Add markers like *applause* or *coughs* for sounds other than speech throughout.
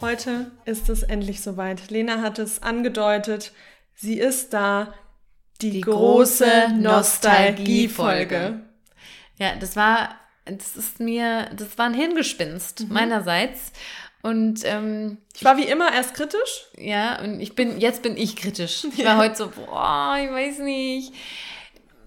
heute ist es endlich soweit. Lena hat es angedeutet. Sie ist da. Die, Die große Nostalgiefolge. Ja, das war, das ist mir, das war ein Hirngespinst meinerseits. Und ähm, Ich war wie immer erst kritisch. ja, und ich bin, jetzt bin ich kritisch. Ich war heute so, boah, ich weiß nicht.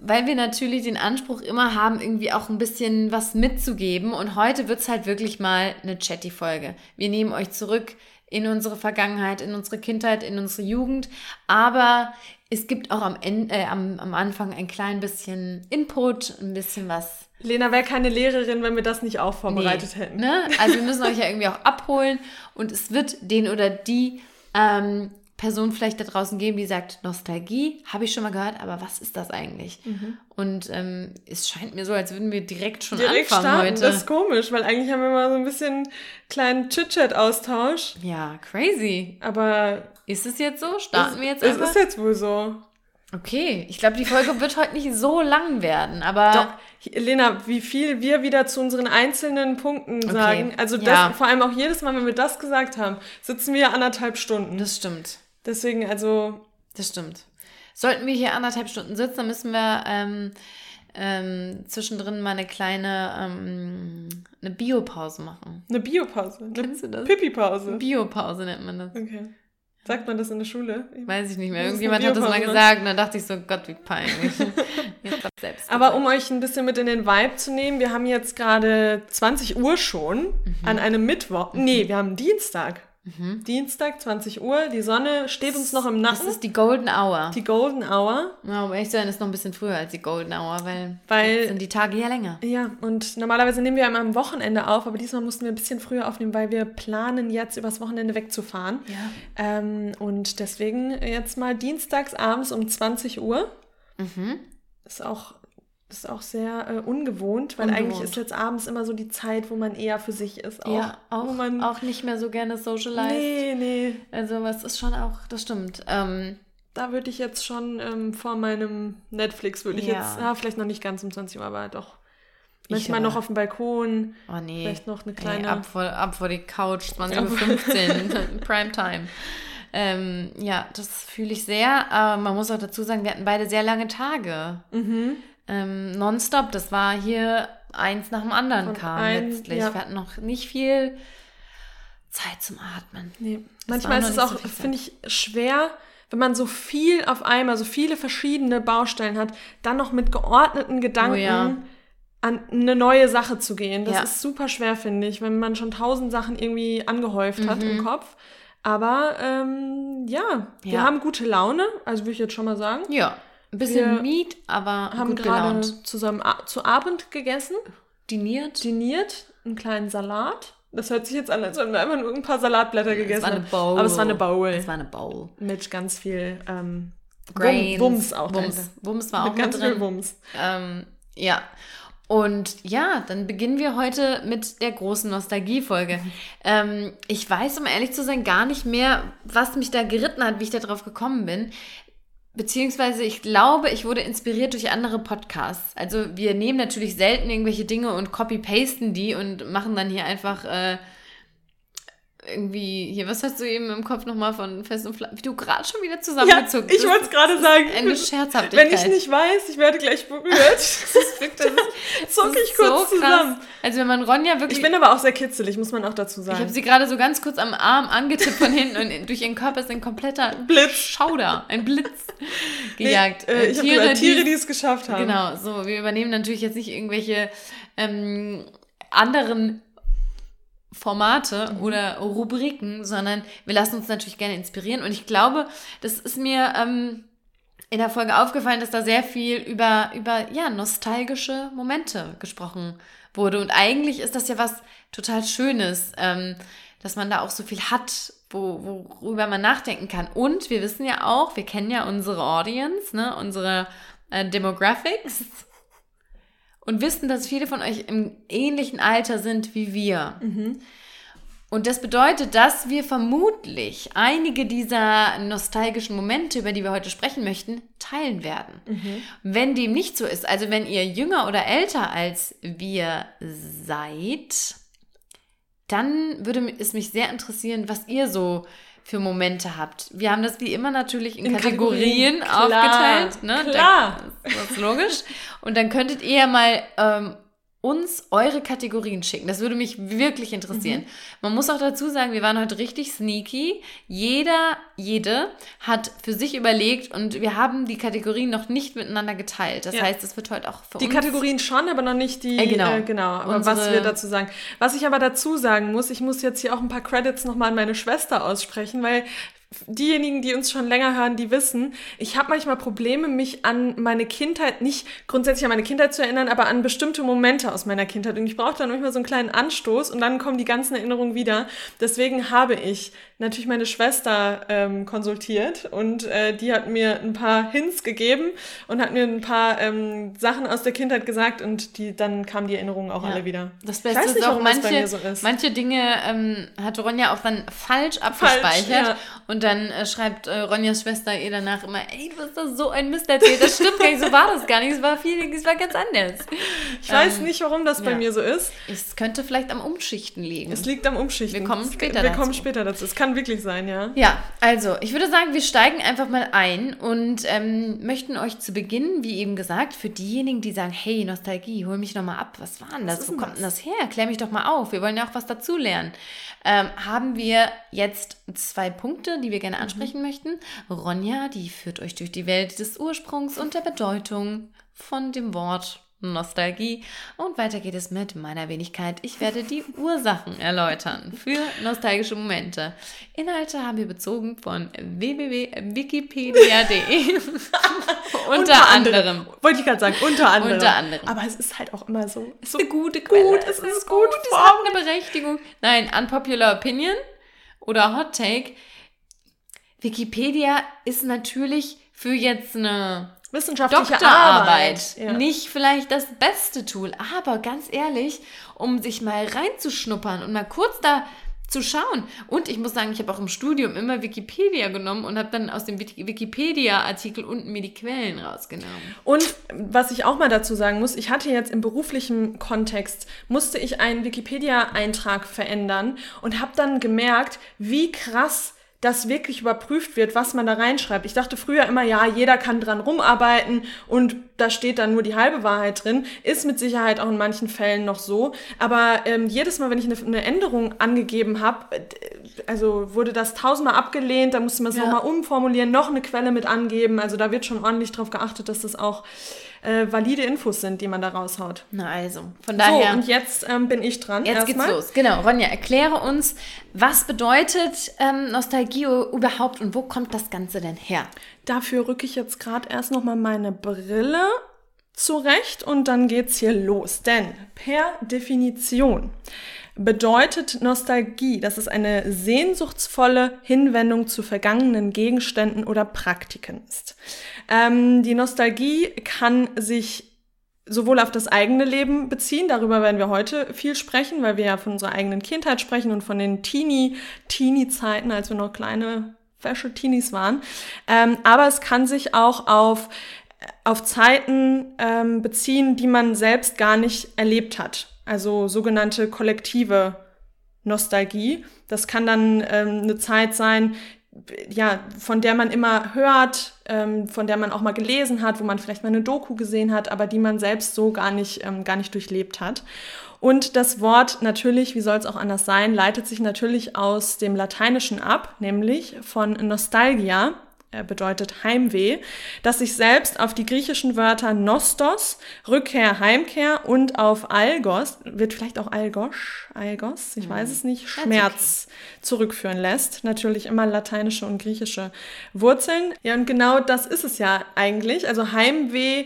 Weil wir natürlich den Anspruch immer haben, irgendwie auch ein bisschen was mitzugeben. Und heute wird's halt wirklich mal eine Chatty-Folge. Wir nehmen euch zurück in unsere Vergangenheit, in unsere Kindheit, in unsere Jugend. Aber es gibt auch am, Ende, äh, am, am Anfang ein klein bisschen Input, ein bisschen was Lena wäre keine Lehrerin, wenn wir das nicht auch vorbereitet Nee, hätten. Ne? Also wir müssen euch ja irgendwie auch abholen und es wird den oder die ähm, Person vielleicht da draußen geben, die sagt, Nostalgie, habe ich schon mal gehört, aber was ist das eigentlich? Mhm. Und ähm, es scheint mir so, als würden wir direkt schon Direkt anfangen starten, heute. das ist komisch, weil eigentlich haben wir mal so ein bisschen kleinen Chit-Chat-Austausch. ja, crazy. Aber Ist es jetzt so? Starten wir jetzt es einfach? ist jetzt wohl so. okay, ich glaube, die Folge wird heute nicht so lang werden, aber Doch, Lena, wie viel wir wieder zu unseren einzelnen Punkten sagen. Also das, ja. vor allem auch jedes Mal, wenn wir das gesagt haben, sitzen wir anderthalb Stunden. das stimmt. Deswegen, also, Das stimmt. Sollten wir hier anderthalb Stunden sitzen, dann müssen wir ähm, ähm, zwischendrin mal eine kleine ähm, eine Biopause machen. eine Biopause. Kennst du das? Pipi-Pause. Biopause nennt man das. Okay. Sagt man das in der Schule? Weiß ich nicht mehr. Irgendjemand hat das mal gesagt und dann dachte ich so, Gott, wie peinlich. *laughs* Ich Aber um euch ein bisschen mit in den Vibe zu nehmen, wir haben jetzt gerade 20 Uhr schon Mhm. an einem Mittwoch. Nee, wir haben Dienstag. Dienstag, 20 Uhr. Die Sonne steht uns noch im das Nacken. ist die Golden Hour. Die Golden Hour. Ja, aber echt sein ist noch ein bisschen früher als die Golden Hour, weil, Weil- sind die Tage ja länger. Ja, und normalerweise nehmen wir immer am Wochenende auf, aber diesmal mussten wir ein bisschen früher aufnehmen, weil wir planen, jetzt übers Wochenende wegzufahren. Ja. Ähm, und deswegen jetzt mal dienstags abends um 20 Uhr. Mhm. Ist auch, ist auch sehr äh, ungewohnt, weil Ungewohnt. eigentlich ist jetzt abends immer so die Zeit, wo man eher für sich ist. Auch, ja, auch, wo man, auch nicht mehr so gerne socialized. Nee, nee. Also, was ist schon auch, das stimmt. Ähm, Da würde ich jetzt schon ähm, vor meinem Netflix, würde ich Ja. jetzt, ja, vielleicht noch nicht ganz um 20 Uhr, aber doch. Ich Manchmal aber- noch auf dem Balkon, oh nee. vielleicht noch eine Nee, kleine. ab, vor, ab vor die Couch, 20.15 Uhr, *laughs* Primetime. Ähm, ja, das fühle ich sehr. Aber man muss auch dazu sagen, wir hatten beide sehr lange Tage. Mhm. Ähm, nonstop. Das war hier eins nach dem anderen Von kam ein- letztlich. ja. Wir hatten noch nicht viel Zeit zum Atmen. Nee. Manchmal ist es auch, so finde ich, schwer, wenn man so viel auf einmal, so viele verschiedene Baustellen hat, dann noch mit geordneten Gedanken Oh ja. an eine neue Sache zu gehen. Das Ja. ist super schwer, finde ich, wenn man schon tausend Sachen irgendwie angehäuft hat Mhm. im Kopf. Aber ähm, ja, wir Ja. haben gute Laune, also würde ich jetzt schon mal sagen. Ja, ein bisschen Meat, aber Haben gerade zusammen zu Abend gegessen, Diniert. diniert, einen kleinen Salat. Das hört sich jetzt an, als wenn wir einfach nur ein paar Salatblätter gegessen Es war eine haben. Bowl. Aber es war eine Bowl. Es war eine Bowl. Mit ganz viel ähm, Grains. Wum- Wumms auch Wumms. Wumms war auch Mit ganz mit viel drin. Wumms. Ähm, ja. Und ja, dann beginnen wir heute mit der großen Nostalgiefolge. *laughs* Ähm, ich weiß, um ehrlich zu sein, gar nicht mehr, was mich da geritten hat, wie ich da drauf gekommen bin. Beziehungsweise ich glaube, ich wurde inspiriert durch andere Podcasts. Also wir nehmen natürlich selten irgendwelche Dinge und copy-pasten die und machen dann hier einfach äh, irgendwie, hier, was hast du eben im Kopf nochmal von Fest und Flauschig, wie du gerade schon wieder Ja, zusammengezogen ich wollte es gerade sagen. Eine Scherzhaftigkeit. Wenn ich nicht weiß, ich werde gleich berührt, *laughs* Das ist wirklich, das zucke ist ich kurz so krass. zusammen. Also wenn man Ronja wirklich... Ich bin aber auch sehr kitzelig, muss man auch dazu Ich sagen. habe sie gerade so ganz kurz am Arm angetippt von hinten und durch ihren Körper ist ein kompletter Blitz. Schauder, ein Blitz *laughs* Nee, gejagt. äh, Äh, ich habe Tiere, Tiere, die- die es geschafft haben. Genau, so, wir übernehmen natürlich jetzt nicht irgendwelche ähm, anderen Formate Mhm. oder Rubriken, sondern wir lassen uns natürlich gerne inspirieren. Und ich glaube, das ist mir ähm, in der Folge aufgefallen, dass da sehr viel über, über ja, nostalgische Momente gesprochen wurde. Und eigentlich ist das ja was total Schönes, ähm, dass man da auch so viel hat, wo, worüber man nachdenken kann. Und wir wissen ja auch, wir kennen ja unsere Audience, ne, unsere äh, Demographics und wissen, dass viele von euch im ähnlichen Alter sind wie wir. Und das bedeutet, dass wir vermutlich einige dieser nostalgischen Momente, über die wir heute sprechen möchten, teilen werden. Wenn dem nicht so ist, also wenn ihr jünger oder älter als wir seid, dann würde es mich sehr interessieren, was ihr so für Momente habt. Wir haben das wie immer natürlich in, in Kategorien, Kategorien aufgeteilt. Ne? Klar. Das ist logisch. Und dann könntet ihr ja mal ähm, uns eure Kategorien schicken. Das würde mich wirklich interessieren. Mhm. Man muss auch dazu sagen, wir waren heute richtig sneaky. Jeder, jede hat für sich überlegt und wir haben die Kategorien noch nicht miteinander geteilt. Das ja. heißt, es wird heute auch für die uns. Die Kategorien schon, aber noch nicht die. Äh, genau. Äh, genau. Aber was wir dazu sagen. Was ich aber dazu sagen muss, ich muss jetzt hier auch ein paar Credits nochmal an meine Schwester aussprechen, weil diejenigen, die uns schon länger hören, die wissen, ich habe manchmal Probleme, mich an meine Kindheit, nicht grundsätzlich an meine Kindheit zu erinnern, aber an bestimmte Momente aus meiner Kindheit. Und ich brauche dann manchmal so einen kleinen Anstoß und dann kommen die ganzen Erinnerungen wieder. Deswegen habe ich natürlich meine Schwester ähm, konsultiert und äh, die hat mir ein paar Hints gegeben und hat mir ein paar ähm, Sachen aus der Kindheit gesagt und die, dann kamen die Erinnerungen auch ja. alle wieder. Das Beste nicht, ist auch, manche, so ist. manche Dinge ähm, hat Ronja auch dann falsch abgespeichert falsch, ja. und dann äh, schreibt äh, Ronjas Schwester ihr danach immer, ey, du hast da so ein Mist erzählt. Das stimmt gar nicht, so war das gar nicht. Es war viel, es war ganz anders. Ich ähm, weiß nicht, warum das ja. bei mir so ist. Es könnte vielleicht am Umschichten liegen. Es liegt am Umschichten. Wir kommen später Wir dazu. kommen später dazu. Es kann wirklich sein, ja. Ja, also ich würde sagen, wir steigen einfach mal ein und ähm, möchten euch zu Beginn, wie eben gesagt, für diejenigen, die sagen, hey, Nostalgie, hol mich nochmal ab. Was war denn das? Wo kommt denn das her? Klär mich doch mal auf. Wir wollen ja auch was dazulernen. Ähm, haben wir jetzt zwei Punkte, die wir gerne mhm. ansprechen mhm. möchten. Ronja, die führt euch durch die Welt des Ursprungs und der Bedeutung von dem Wort Nostalgie. Und weiter geht es mit meiner Wenigkeit. Ich werde die *laughs* Ursachen erläutern für nostalgische Momente. Inhalte haben wir bezogen von www.wikipedia.de. *laughs* unter, unter anderem. Wollte ich gerade sagen, unter anderem. Unter anderem. Aber es ist halt auch immer so. Es ist eine gute Quelle. Gut, es, es ist gut. gut. Es hat eine Berechtigung. Nein, unpopular opinion oder Hot Take. Wikipedia ist natürlich für jetzt eine wissenschaftliche Doktorarbeit Arbeit. Ja. nicht vielleicht das beste Tool, aber ganz ehrlich, um sich mal reinzuschnuppern und mal kurz da zu schauen. Und ich muss sagen, ich habe auch im Studium immer Wikipedia genommen und habe dann aus dem Wikipedia-Artikel unten mir die Quellen rausgenommen. Und was ich auch mal dazu sagen muss, ich hatte jetzt im beruflichen Kontext, musste ich einen Wikipedia-Eintrag verändern und habe dann gemerkt, wie krass dass wirklich überprüft wird, was man da reinschreibt. Ich dachte früher immer, ja, jeder kann dran rumarbeiten und da steht dann nur die halbe Wahrheit drin. Ist mit Sicherheit auch in manchen Fällen noch so. Aber ähm, jedes Mal, wenn ich eine, eine Änderung angegeben habe, also wurde das tausendmal abgelehnt, da musste man es ja. nochmal umformulieren, noch eine Quelle mit angeben. Also da wird schon ordentlich drauf geachtet, dass das auch äh, valide Infos sind, die man da raushaut. Na also, von daher. So, und jetzt ähm, bin ich dran. Jetzt geht's mal. los. Genau, Ronja, erkläre uns, was bedeutet ähm, Nostalgie überhaupt und wo kommt das Ganze denn her? Dafür rücke ich jetzt gerade erst nochmal meine Brille zurecht und dann geht's hier los. Denn per Definition bedeutet Nostalgie, dass es eine sehnsuchtsvolle Hinwendung zu vergangenen Gegenständen oder Praktiken ist. Ähm, die Nostalgie kann sich sowohl auf das eigene Leben beziehen, darüber werden wir heute viel sprechen, weil wir ja von unserer eigenen Kindheit sprechen und von den Teenie, Teenie-Zeiten, als wir noch kleine Fashion Teenies waren. Ähm, aber es kann sich auch auf auf Zeiten ähm, beziehen, die man selbst gar nicht erlebt hat also sogenannte kollektive Nostalgie. Das kann dann ähm, eine Zeit sein, ja, von der man immer hört, ähm, von der man auch mal gelesen hat, wo man vielleicht mal eine Doku gesehen hat, aber die man selbst so gar nicht, ähm, gar nicht durchlebt hat. Und das Wort natürlich, wie soll es auch anders sein, leitet sich natürlich aus dem Lateinischen ab, nämlich von Nostalgia, bedeutet Heimweh, das sich selbst auf die griechischen Wörter Nostos, Rückkehr, Heimkehr und auf Algos, wird vielleicht auch Algosch, Algos, ich weiß es nicht, Schmerz zurückführen lässt. Natürlich immer lateinische und griechische Wurzeln. Ja, und genau das ist es ja eigentlich. Also Heimweh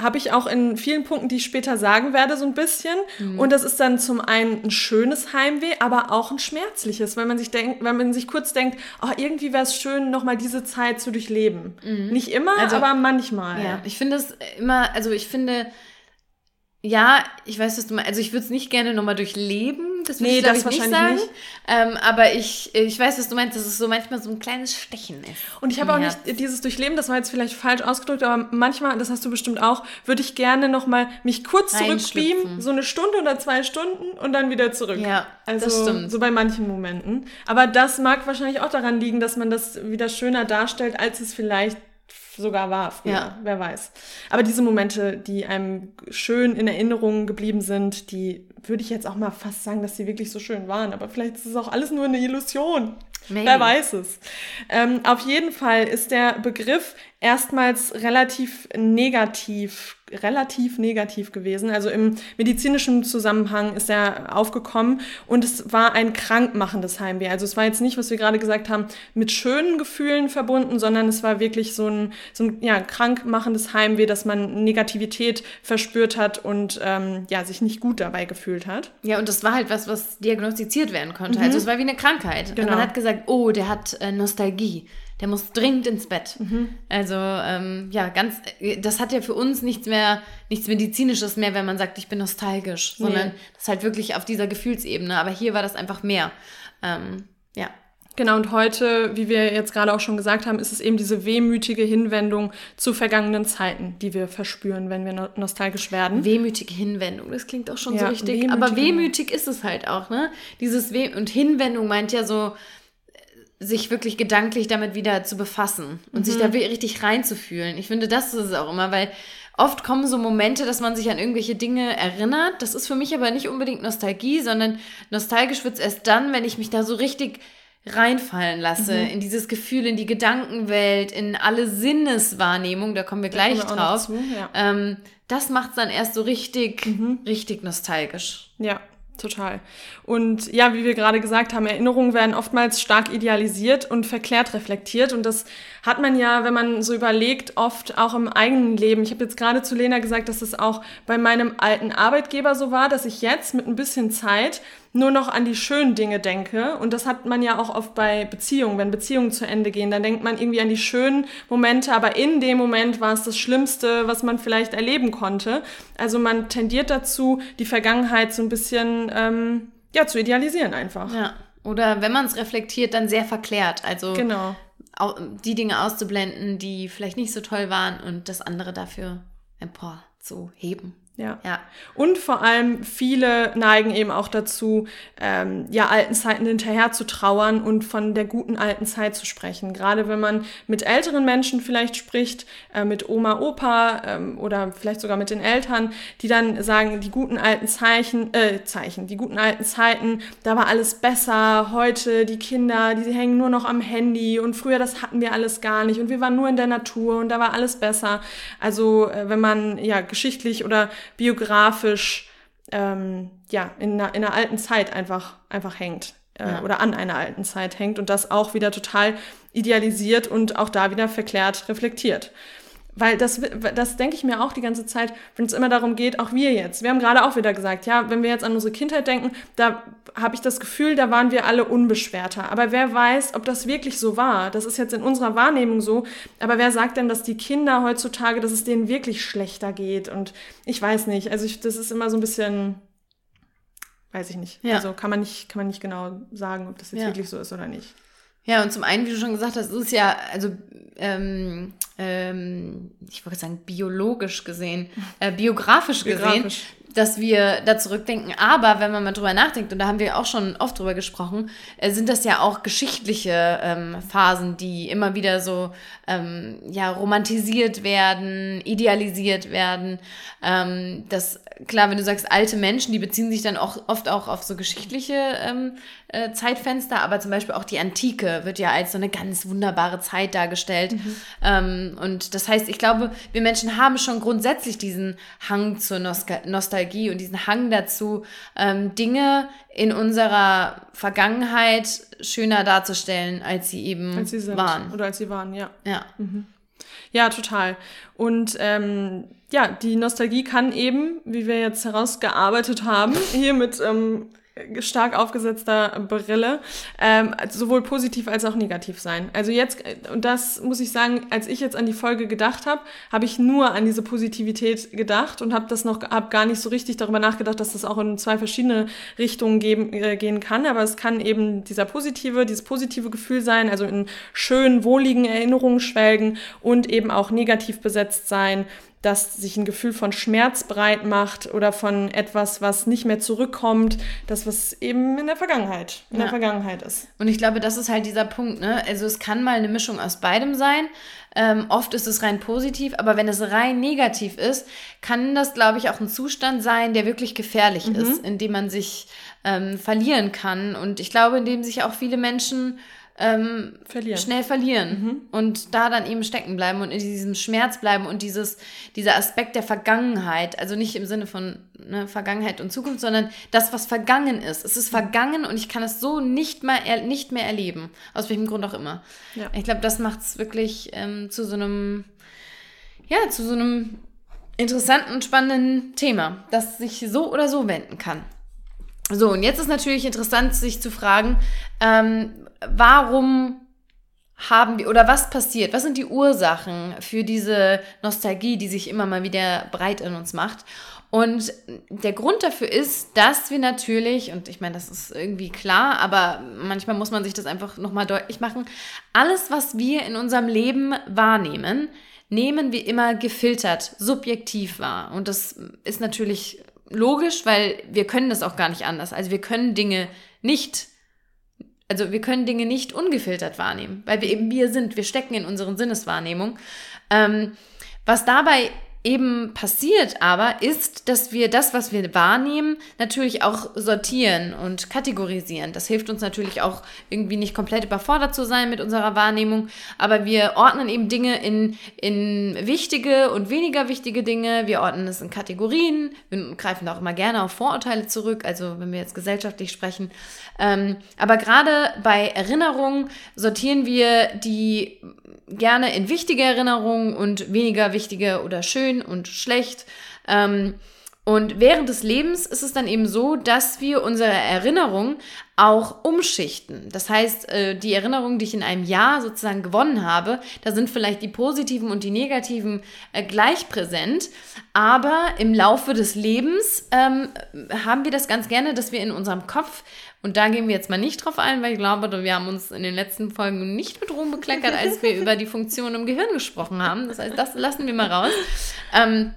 habe ich auch in vielen Punkten, die ich später sagen werde, so ein bisschen. Mhm. Und das ist dann zum einen ein schönes Heimweh, aber auch ein schmerzliches, wenn man sich denkt, wenn man sich kurz denkt, oh, irgendwie wäre es schön, nochmal diese Zeit zu durchleben. Mhm. Nicht immer, also, aber manchmal. Ja, ich finde es immer, also ich finde, ja, ich weiß, was du meinst. Also ich würde es nicht gerne nochmal durchleben, das würde Nee, ich, das ich nicht sagen. Ähm, aber ich, ich weiß, was du meinst, dass es so manchmal so ein kleines Stechen ist. Und ich habe auch Herz. nicht dieses Durchleben, das war jetzt vielleicht falsch ausgedrückt, aber manchmal, das hast du bestimmt auch, würde ich gerne noch mal mich kurz zurückbeamen, so eine Stunde oder zwei Stunden und dann wieder zurück. Ja, also das stimmt. so bei manchen Momenten. Aber das mag wahrscheinlich auch daran liegen, dass man das wieder schöner darstellt, als es vielleicht sogar war früher. Ja. Wer weiß. Aber diese Momente, die einem schön in Erinnerung geblieben sind, die würde ich jetzt auch mal fast sagen, dass sie wirklich so schön waren. Aber vielleicht ist es auch alles nur eine Illusion. Maybe. Wer weiß es. Ähm, auf jeden Fall ist der Begriff erstmals relativ negativ, relativ negativ gewesen. Also im medizinischen Zusammenhang ist er aufgekommen und es war ein krankmachendes Heimweh. Also es war jetzt nicht, was wir gerade gesagt haben, mit schönen Gefühlen verbunden, sondern es war wirklich so ein, so ein ja, krankmachendes Heimweh, dass man Negativität verspürt hat und ähm, ja, sich nicht gut dabei gefühlt hat. Ja, und das war halt was, was diagnostiziert werden konnte. Also es war wie eine Krankheit. Und Genau. man hat gesagt, oh, der hat äh, Nostalgie. Der muss dringend ins Bett. Also, ähm, ja, ganz, das hat ja für uns nichts mehr, nichts Medizinisches mehr, wenn man sagt, ich bin nostalgisch, sondern Nee. das ist halt wirklich auf dieser Gefühlsebene. Aber hier war das einfach mehr. Ähm, ja. Genau, und heute, wie wir jetzt gerade auch schon gesagt haben, ist es eben diese wehmütige Hinwendung zu vergangenen Zeiten, die wir verspüren, wenn wir no nostalgisch werden. Wehmütige Hinwendung, das klingt auch schon so Ja, richtig. wehmütige Aber wehmütig ist es halt auch, ne? Dieses Weh und Hinwendung meint ja so, sich wirklich gedanklich damit wieder zu befassen und sich da we- richtig reinzufühlen. Ich finde, das ist es auch immer, weil oft kommen so Momente, dass man sich an irgendwelche Dinge erinnert. Das ist für mich aber nicht unbedingt Nostalgie, sondern nostalgisch wird es erst dann, wenn ich mich da so richtig reinfallen lasse in dieses Gefühl, in die Gedankenwelt, in alle Sinneswahrnehmung, da kommen wir gleich kommen wir drauf. zu, ja. Ähm, das macht es dann erst so richtig, richtig nostalgisch. Ja, total. Und ja, wie wir gerade gesagt haben, Erinnerungen werden oftmals stark idealisiert und verklärt reflektiert. Und das hat man ja, wenn man so überlegt, oft auch im eigenen Leben. Ich habe jetzt gerade zu Lena gesagt, dass es auch bei meinem alten Arbeitgeber so war, dass ich jetzt mit ein bisschen Zeit nur noch an die schönen Dinge denke. Und das hat man ja auch oft bei Beziehungen. Wenn Beziehungen zu Ende gehen, dann denkt man irgendwie an die schönen Momente, aber in dem Moment war es das Schlimmste, was man vielleicht erleben konnte. Also man tendiert dazu, die Vergangenheit so ein bisschen ähm, ja, zu idealisieren einfach. Ja. Oder wenn man es reflektiert, dann sehr verklärt. Also Genau. au- die Dinge auszublenden, die vielleicht nicht so toll waren und das andere dafür empor zu heben. Ja. Ja. Und vor allem viele neigen eben auch dazu, ähm, ja, alten Zeiten hinterher zu trauern und von der guten alten Zeit zu sprechen. Gerade wenn man mit älteren Menschen vielleicht spricht, äh, mit Oma, Opa ähm, oder vielleicht sogar mit den Eltern, die dann sagen, die guten alten Zeichen, äh, Zeichen, die guten alten Zeiten, da war alles besser. Heute die Kinder, die hängen nur noch am Handy und früher das hatten wir alles gar nicht und wir waren nur in der Natur und da war alles besser. Also äh, wenn man ja geschichtlich oder biografisch ähm, ja, in einer, in einer alten Zeit einfach, einfach hängt äh, Ja. oder an einer alten Zeit hängt und das auch wieder total idealisiert und auch da wieder verklärt reflektiert. Weil das, das denke ich mir auch die ganze Zeit, wenn es immer darum geht, auch wir jetzt. Wir haben gerade auch wieder gesagt, ja, wenn wir jetzt an unsere Kindheit denken, da habe ich das Gefühl, da waren wir alle unbeschwerter. Aber wer weiß, ob das wirklich so war? Das ist jetzt in unserer Wahrnehmung so. Aber wer sagt denn, dass die Kinder heutzutage, dass es denen wirklich schlechter geht? Und ich weiß nicht. Also ich, das ist immer so ein bisschen, weiß ich nicht. Ja. Also kann man nicht, kann man nicht genau sagen, ob das jetzt Ja. wirklich so ist oder nicht. Ja, und zum einen, wie du schon gesagt hast, ist es ja, also, ähm, ähm, ich wollte sagen, biologisch gesehen, äh, biografisch gesehen, Biografisch. Dass wir da zurückdenken. Aber wenn man mal drüber nachdenkt, und da haben wir auch schon oft drüber gesprochen, äh, sind das ja auch geschichtliche ähm, Phasen, die immer wieder so ähm, ja, romantisiert werden, idealisiert werden. Ähm, das, klar, wenn du sagst alte Menschen, die beziehen sich dann auch oft auch auf so geschichtliche ähm, äh, Zeitfenster, aber zum Beispiel auch die Antike wird ja als so eine ganz wunderbare Zeit dargestellt. Ähm, und das heißt, ich glaube, wir Menschen haben schon grundsätzlich diesen Hang zur Nostal Nostalgie und diesen Hang dazu, ähm, Dinge in unserer Vergangenheit schöner darzustellen, als sie eben Als sie sind. waren. Oder als sie waren, ja. Ja. Ja, total. Und ähm, ja, die Nostalgie kann eben, wie wir jetzt herausgearbeitet haben, hier mit ähm, stark aufgesetzter Brille, ähm, sowohl positiv als auch negativ sein. Also jetzt, und das muss ich sagen, als ich jetzt an die Folge gedacht habe, habe ich nur an diese Positivität gedacht und habe das noch, habe gar nicht so richtig darüber nachgedacht, dass das auch in zwei verschiedene Richtungen geben, äh, gehen kann. Aber es kann eben dieser positive, dieses positive Gefühl sein, also in schönen, wohligen Erinnerungen schwelgen und eben auch negativ besetzt sein, dass sich ein Gefühl von Schmerz breit macht oder von etwas, was nicht mehr zurückkommt, das was eben in der Vergangenheit, in ja. der Vergangenheit ist. Und ich glaube, das ist halt dieser Punkt, ne? Also es kann mal eine Mischung aus beidem sein. Ähm, oft ist es rein positiv, aber wenn es rein negativ ist, kann das, glaube ich, auch ein Zustand sein, der wirklich gefährlich mhm. ist, in dem man sich ähm, verlieren kann. Und ich glaube, in dem sich auch viele Menschen ähm, verlieren. schnell verlieren mhm. und da dann eben stecken bleiben und in diesem Schmerz bleiben und dieses, dieser Aspekt der Vergangenheit, also nicht im Sinne von ne, Vergangenheit und Zukunft, sondern das, was vergangen ist. Es ist vergangen und ich kann es so nicht, mal nicht mehr erleben, aus welchem Grund auch immer. Ja. Ich glaube, das macht es wirklich ähm, zu so einem, ja, zu so einem interessanten und spannenden Thema, das sich so oder so wenden kann. So, und jetzt ist natürlich interessant, sich zu fragen, ähm, warum haben wir oder was passiert? Was sind die Ursachen für diese Nostalgie, die sich immer mal wieder breit in uns macht? Und der Grund dafür ist, dass wir natürlich, und ich meine, das ist irgendwie klar, aber manchmal muss man sich das einfach nochmal deutlich machen, alles, was wir in unserem Leben wahrnehmen, nehmen wir immer gefiltert, subjektiv wahr. Und das ist natürlich logisch, weil wir können das auch gar nicht anders. Also wir können Dinge nicht also wir können Dinge nicht ungefiltert wahrnehmen, weil wir eben wir sind, wir stecken in unseren Sinneswahrnehmung. Ähm, was dabei eben passiert aber, ist, dass wir das, was wir wahrnehmen, natürlich auch sortieren und kategorisieren. Das hilft uns natürlich auch irgendwie nicht komplett überfordert zu sein mit unserer Wahrnehmung, aber wir ordnen eben Dinge in, in wichtige und weniger wichtige Dinge. Wir ordnen es in Kategorien. Wir greifen auch immer gerne auf Vorurteile zurück, also wenn wir jetzt gesellschaftlich sprechen. Ähm, aber gerade bei Erinnerungen sortieren wir die gerne in wichtige Erinnerungen und weniger wichtige oder schön und schlecht. Ähm, und während des Lebens ist es dann eben so, dass wir unsere Erinnerung auch umschichten. Das heißt, äh, die Erinnerungen, die ich in einem Jahr sozusagen gewonnen habe, da sind vielleicht die positiven und die negativen äh, gleich präsent. Aber im Laufe des Lebens ähm, haben wir das ganz gerne, dass wir in unserem Kopf und da gehen wir jetzt mal nicht drauf ein, weil ich glaube, wir haben uns in den letzten Folgen nicht mit Ruhm bekleckert, als wir *laughs* über die Funktion im Gehirn gesprochen haben. Das heißt, das lassen wir mal raus. Ähm,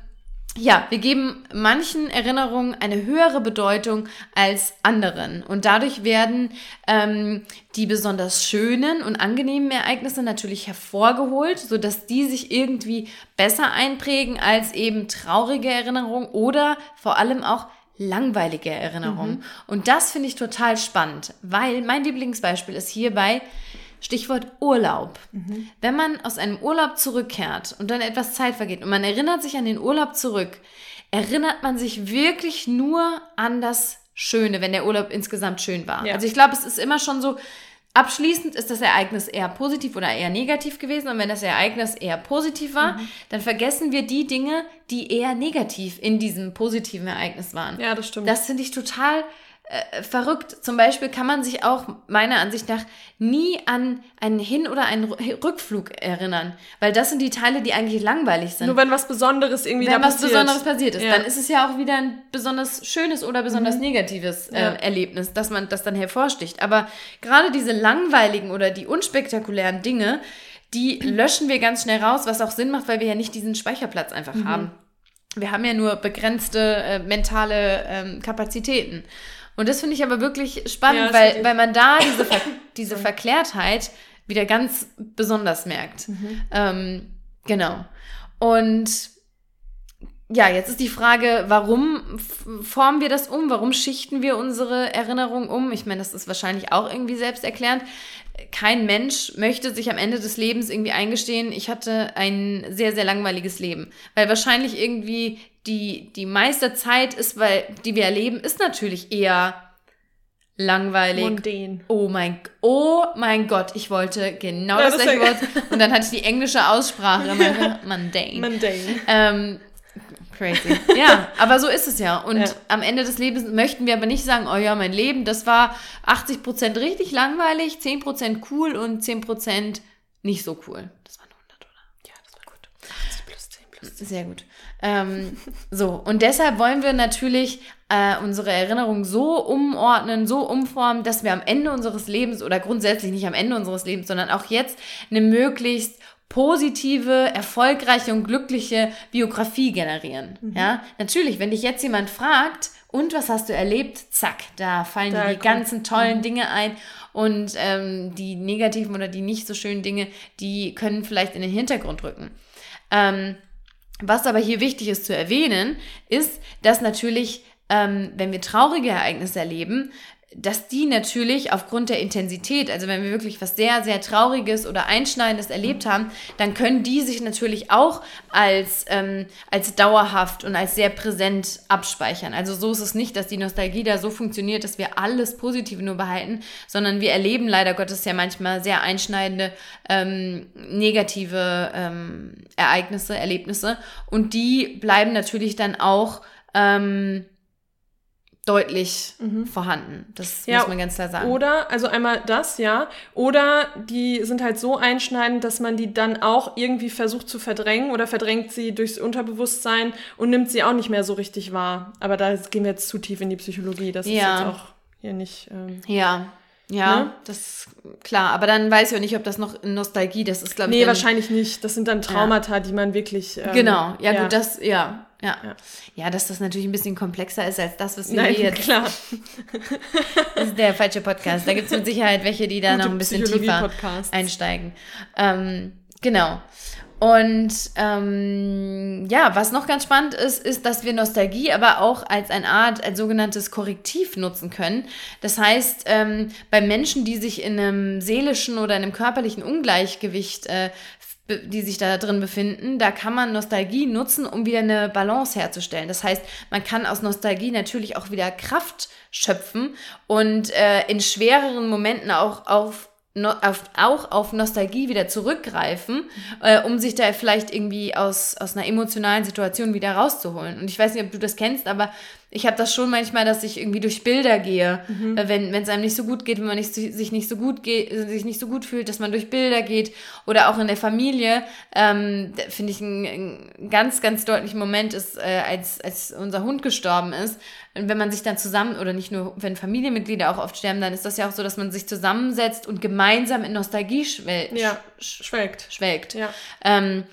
ja, wir geben manchen Erinnerungen eine höhere Bedeutung als anderen. Und dadurch werden ähm, die besonders schönen und angenehmen Ereignisse natürlich hervorgeholt, sodass die sich irgendwie besser einprägen als eben traurige Erinnerungen oder vor allem auch langweilige Erinnerungen. Mhm. Und das finde ich total spannend, weil mein Lieblingsbeispiel ist hierbei Stichwort Urlaub. Mhm. Wenn man aus einem Urlaub zurückkehrt und dann etwas Zeit vergeht und man erinnert sich an den Urlaub zurück, erinnert man sich wirklich nur an das Schöne, wenn der Urlaub insgesamt schön war. Ja. Also ich glaube, es ist immer schon so, Abschließend ist das Ereignis eher positiv oder eher negativ gewesen. Und wenn das Ereignis eher positiv war, mhm. dann vergessen wir die Dinge, die eher negativ in diesem positiven Ereignis waren. Ja, das stimmt. Das finde ich total äh, verrückt. Zum Beispiel kann man sich auch meiner Ansicht nach nie an einen Hin- oder einen Rückflug erinnern, weil das sind die Teile, die eigentlich langweilig sind. Nur wenn was Besonderes irgendwie wenn da passiert. Wenn was Besonderes passiert ist, ja. dann ist es ja auch wieder ein besonders schönes oder besonders mhm. negatives äh, ja. Erlebnis, dass man das dann hervorsticht. Aber gerade diese langweiligen oder die unspektakulären Dinge, die löschen wir ganz schnell raus, was auch Sinn macht, weil wir ja nicht diesen Speicherplatz einfach mhm. haben. Wir haben ja nur begrenzte äh, mentale ähm, Kapazitäten. Und das finde ich aber wirklich spannend, ja, weil, weil man da diese, Ver *coughs* diese Verklärtheit wieder ganz besonders merkt. Mhm. Ähm, genau. Und ja, jetzt ist die Frage, warum formen wir das um? Warum schichten wir unsere Erinnerung um? Ich meine, das ist wahrscheinlich auch irgendwie selbsterklärend. Kein Mensch möchte sich am Ende des Lebens irgendwie eingestehen, ich hatte ein sehr, sehr langweiliges Leben. Weil wahrscheinlich irgendwie die, die meiste Zeit ist, weil, die wir erleben, ist natürlich eher langweilig. Mundane. Oh mein, oh mein Gott, ich wollte genau ja, das gleiche Wort. Und dann hatte ich die englische Aussprache. Mundane. *laughs* Mundane. Ähm, Crazy. *laughs* Ja, aber so ist es ja. Und Ja. am Ende des Lebens möchten wir aber nicht sagen, oh ja, mein Leben, das war 80% richtig langweilig, 10% cool und 10% nicht so cool. Das waren 100, oder? Ja, das war gut. 80 plus 10 plus Sehr gut. Ähm, so, und deshalb wollen wir natürlich äh, unsere Erinnerung so umordnen, so umformen, dass wir am Ende unseres Lebens oder grundsätzlich nicht am Ende unseres Lebens, sondern auch jetzt eine möglichst positive, erfolgreiche und glückliche Biografie generieren. Ja, natürlich, wenn dich jetzt jemand fragt, und was hast du erlebt? Zack, da fallen Da dir die ganzen tollen Dinge ein und ähm, die negativen oder die nicht so schönen Dinge, die können vielleicht in den Hintergrund rücken. Ähm, was aber hier wichtig ist zu erwähnen, ist, dass natürlich, ähm, wenn wir traurige Ereignisse erleben, dass die natürlich aufgrund der Intensität, also wenn wir wirklich was sehr, sehr Trauriges oder Einschneidendes erlebt haben, dann können die sich natürlich auch als, ähm, als dauerhaft und als sehr präsent abspeichern. Also so ist es nicht, dass die Nostalgie da so funktioniert, dass wir alles Positive nur behalten, sondern wir erleben leider Gottes ja manchmal sehr einschneidende ähm, negative ähm, Ereignisse, Erlebnisse und die bleiben natürlich dann auch ähm, deutlich vorhanden. Das Ja, muss man ganz klar sagen. Oder, also einmal das, ja. Oder die sind halt so einschneidend, dass man die dann auch irgendwie versucht zu verdrängen oder verdrängt sie durchs Unterbewusstsein und nimmt sie auch nicht mehr so richtig wahr. Aber da gehen wir jetzt zu tief in die Psychologie. Das Ja. ist jetzt auch hier nicht. Ähm, ja. Ja, Ne? das ist klar. Aber dann weiß ich auch nicht, ob das noch Nostalgie, das ist, glaube ich. nee, wahrscheinlich nicht. Das sind dann Traumata, die man wirklich. Ähm, Genau, ja, gut, das, ja, ja, Ja. ja. dass das natürlich ein bisschen komplexer ist als das, was wir Nein, hier jetzt. klar. *laughs* Das ist der falsche Podcast. Da gibt es mit Sicherheit welche, die da Gute noch ein bisschen tiefer einsteigen. Ähm, genau. Und ähm, ja, was noch ganz spannend ist, ist, dass wir Nostalgie aber auch als eine Art, als sogenanntes Korrektiv nutzen können. Das heißt, ähm, bei Menschen, die sich in einem seelischen oder in einem körperlichen Ungleichgewicht äh, die sich da drin befinden, da kann man Nostalgie nutzen, um wieder eine Balance herzustellen. Das heißt, man kann aus Nostalgie natürlich auch wieder Kraft schöpfen und äh, in schwereren Momenten auch auf no, auf, auch auf Nostalgie wieder zurückgreifen, äh, um sich da vielleicht irgendwie aus, aus einer emotionalen Situation wieder rauszuholen. Und ich weiß nicht, ob du das kennst, aber ich habe das schon manchmal, dass ich irgendwie durch Bilder gehe, äh, wenn es einem nicht so gut geht, wenn man nicht, sich nicht so gut geht, sich nicht so gut fühlt, dass man durch Bilder geht oder auch in der Familie. Ähm, Finde ich einen, einen ganz, ganz deutlichen Moment ist, äh, als, als unser Hund gestorben ist. Und wenn man sich dann zusammen, oder nicht nur, wenn Familienmitglieder auch oft sterben, dann ist das ja auch so, dass man sich zusammensetzt und gemeinsam in Nostalgie schwel Ja, sch schwelgt. schwelgt. Ja. Ähm,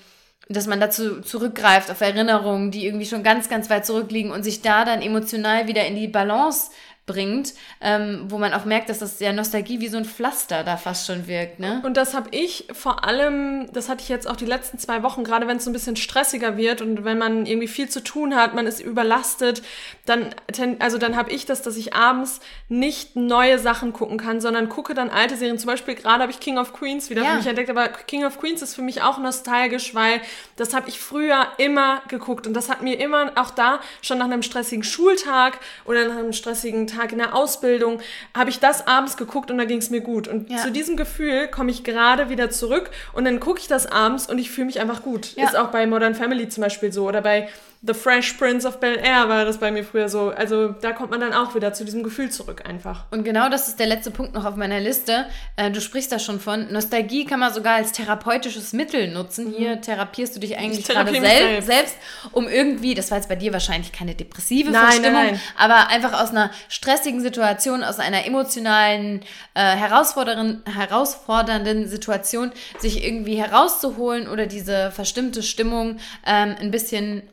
dass man dazu zurückgreift auf Erinnerungen, die irgendwie schon ganz, ganz weit zurückliegen und sich da dann emotional wieder in die Balance bringt, ähm, wo man auch merkt, dass das ja Nostalgie wie so ein Pflaster da fast schon wirkt, ne? Und das habe ich vor allem, das hatte ich jetzt auch die letzten zwei Wochen, gerade wenn es so ein bisschen stressiger wird und wenn man irgendwie viel zu tun hat, man ist überlastet, dann, also dann habe ich das, dass ich abends nicht neue Sachen gucken kann, sondern gucke dann alte Serien. Zum Beispiel gerade habe ich King of Queens wieder Ja. für mich entdeckt, aber King of Queens ist für mich auch nostalgisch, weil das habe ich früher immer geguckt und das hat mir immer auch da schon nach einem stressigen Schultag oder nach einem stressigen Tag in der Ausbildung habe ich das abends geguckt und da ging es mir gut und Ja. zu diesem Gefühl komme ich gerade wieder zurück und dann gucke ich das abends und ich fühle mich einfach gut. Ja. Ist auch bei Modern Family zum Beispiel so oder bei The Fresh Prince of Bel Air war das bei mir früher so. Also da kommt man dann auch wieder zu diesem Gefühl zurück einfach. Und genau das ist der letzte Punkt noch auf meiner Liste. Äh, du sprichst da schon von. Nostalgie kann man sogar als therapeutisches Mittel nutzen. Hier therapierst du dich eigentlich Mhm. Gerade sel selbst. selbst, um irgendwie, das war jetzt bei dir wahrscheinlich keine depressive Nein, Verstimmung, nein, nein. aber einfach aus einer stressigen Situation, aus einer emotionalen, äh, herausfordernden, Situation, sich irgendwie herauszuholen oder diese verstimmte Stimmung ähm, ein bisschen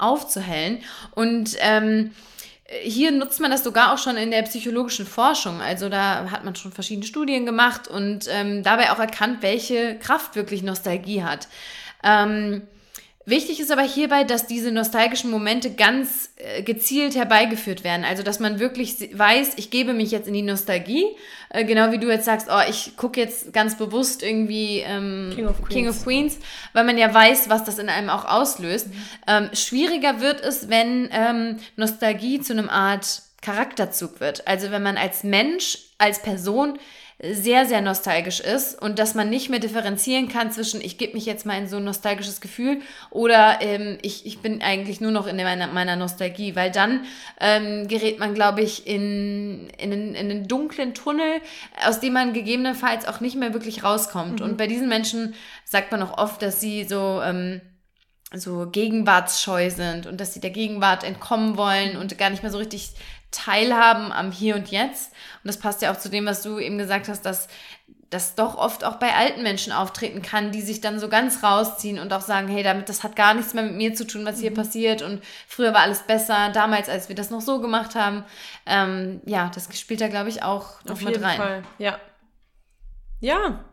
aufzuhellen. Und ähm, hier nutzt man das sogar auch schon in der psychologischen Forschung. Also da hat man schon verschiedene Studien gemacht und ähm, dabei auch erkannt, welche Kraft wirklich Nostalgie hat. Ähm, Wichtig ist aber hierbei, dass diese nostalgischen Momente ganz äh, gezielt herbeigeführt werden. Also, dass man wirklich weiß, ich gebe mich jetzt in die Nostalgie. Äh, genau wie du jetzt sagst, oh, ich gucke jetzt ganz bewusst irgendwie ähm, King of King Queens. of Queens, weil man ja weiß, was das in einem auch auslöst. Ähm, schwieriger wird es, wenn ähm, Nostalgie zu einem Art Charakterzug wird. Also, wenn man als Mensch, als Person sehr, sehr nostalgisch ist und dass man nicht mehr differenzieren kann zwischen, ich gebe mich jetzt mal in so ein nostalgisches Gefühl oder ähm, ich, ich bin eigentlich nur noch in meiner, meiner Nostalgie, weil dann ähm, gerät man, glaube ich, in, in, in einen dunklen Tunnel, aus dem man gegebenenfalls auch nicht mehr wirklich rauskommt. Mhm. Und bei diesen Menschen sagt man auch oft, dass sie so... Ähm, so gegenwartsscheu sind und dass sie der Gegenwart entkommen wollen und gar nicht mehr so richtig teilhaben am Hier und Jetzt. Und das passt ja auch zu dem, was du eben gesagt hast, dass das doch oft auch bei alten Menschen auftreten kann, die sich dann so ganz rausziehen und auch sagen, hey, damit das hat gar nichts mehr mit mir zu tun, was hier mhm. passiert und früher war alles besser, damals, als wir das noch so gemacht haben. Ähm, ja, das spielt da, glaube ich, auch noch Auf mit rein. Fall. Ja. Ja,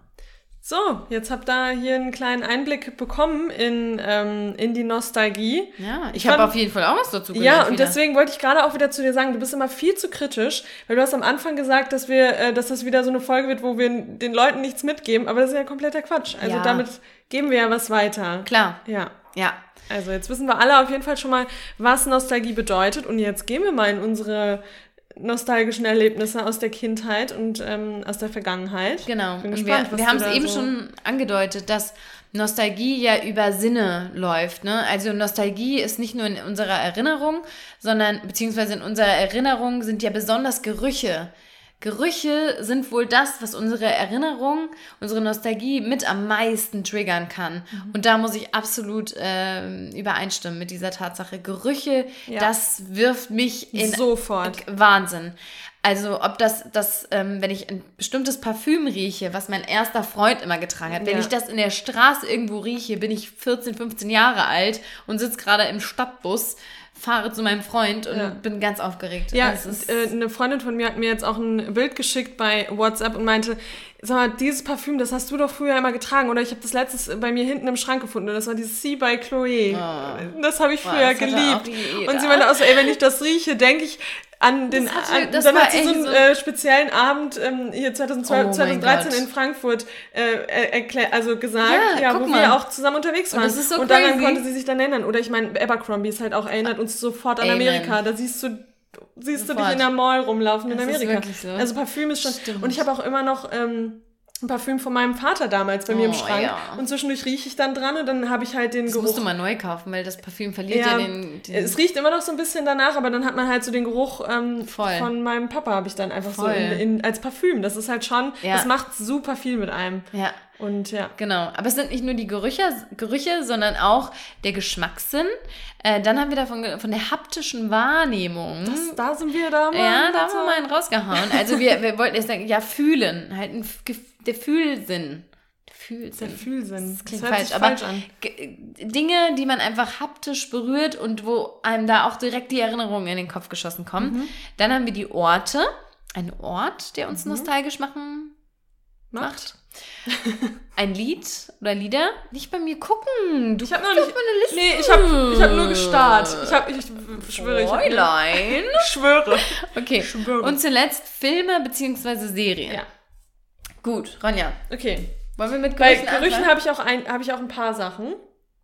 so, jetzt habt ihr hier einen kleinen Einblick bekommen in, ähm, in die Nostalgie. Ja, ich habe auf jeden Fall auch was dazu gesagt. Ja, und wieder. deswegen wollte ich gerade auch wieder zu dir sagen, du bist immer viel zu kritisch, weil du hast am Anfang gesagt, dass wir, äh, dass das wieder so eine Folge wird, wo wir den Leuten nichts mitgeben, aber das ist ja kompletter Quatsch. Also ja. damit geben wir ja was weiter. Klar. Ja. Ja. Also jetzt wissen wir alle auf jeden Fall schon mal, was Nostalgie bedeutet. Und jetzt gehen wir mal in unsere nostalgischen Erlebnisse aus der Kindheit und ähm, aus der Vergangenheit. Genau. Bin gespannt, wir, wir haben es eben so schon angedeutet, dass Nostalgie ja über Sinne läuft. Ne? Also Nostalgie ist nicht nur in unserer Erinnerung, sondern beziehungsweise in unserer Erinnerung sind ja besonders Gerüche Gerüche sind wohl das, was unsere Erinnerung, unsere Nostalgie mit am meisten triggern kann. Mhm. Und da muss ich absolut äh, übereinstimmen mit dieser Tatsache. Gerüche, ja. das wirft mich in sofort Wahnsinn. Also ob das, das ähm, wenn ich ein bestimmtes Parfüm rieche, was mein erster Freund immer getragen hat, wenn ich das in der Straße irgendwo rieche, bin ich 14, 15 Jahre alt und sitze gerade im Stadtbus fahre zu meinem Freund und ja. bin ganz aufgeregt. Ja, äh, eine Freundin von mir hat mir jetzt auch ein Bild geschickt bei WhatsApp und meinte, sag mal, dieses Parfüm, das hast du doch früher immer getragen oder ich habe das letztes bei mir hinten im Schrank gefunden und das war dieses C by Chloe. Oh. Das habe ich früher Boah, geliebt. Und sie meinte auch so, ey, wenn ich das rieche, denke ich an den, hatte, an, dann hat sie so einen so äh, speziellen Abend ähm, hier 2012, oh 2013 in Frankfurt äh, erklär, also gesagt, ja, ja wo mal. wir auch zusammen unterwegs waren. Und, das ist so und daran crazy. konnte sie sich dann erinnern. Oder ich meine, Abercrombie ist halt auch erinnert uns sofort an Amen. Amerika. Da siehst du siehst Sofort. du dich in der Mall rumlaufen das in Amerika. So. Also Parfüm ist schon. Stimmt. Und ich habe auch immer noch ähm, ein Parfüm von meinem Vater damals bei mir im oh, Schrank. Ja. Und zwischendurch rieche ich dann dran und dann habe ich halt den das Geruch. Das musst du mal neu kaufen, weil das Parfüm verliert ja, ja den, den, Es riecht immer noch so ein bisschen danach, aber dann hat man halt so den Geruch ähm, von meinem Papa, habe ich dann einfach Voll. so in, in, als Parfüm. Das ist halt schon, ja. das macht super viel mit einem. Ja. Und ja. Genau. Aber es sind nicht nur die Gerüche, Gerüche sondern auch der Geschmackssinn. Äh, dann haben wir davon von der haptischen Wahrnehmung. Das, da sind wir da mal. Ja, da haben wir mal einen rausgehauen. Also wir, wir wollten jetzt sagen, ja, fühlen. Halt ein Gefühl der Fühlsinn. Der Fühlsinn. Der Fühlsinn. Das klingt das falsch, aber falsch an. Dinge, die man einfach haptisch berührt und wo einem da auch direkt die Erinnerungen in den Kopf geschossen kommen. Mhm. Dann haben wir die Orte. Ein Ort, der uns mhm. nostalgisch machen macht. Ein Lied oder Lieder? Nicht bei mir gucken. Du ich habe noch nicht. Meine Liste. Nee, ich habe ich hab nur gestarrt. Ich, hab, ich schwöre. Fräulein. *laughs* Ich schwöre. Okay. Schwöre. Und zuletzt Filme bzw. Serien. Ja. Gut, Ronja. Okay. Wollen wir mit Gerüchen Bei Gerüchen habe ich, auch ein, hab ich auch ein paar Sachen.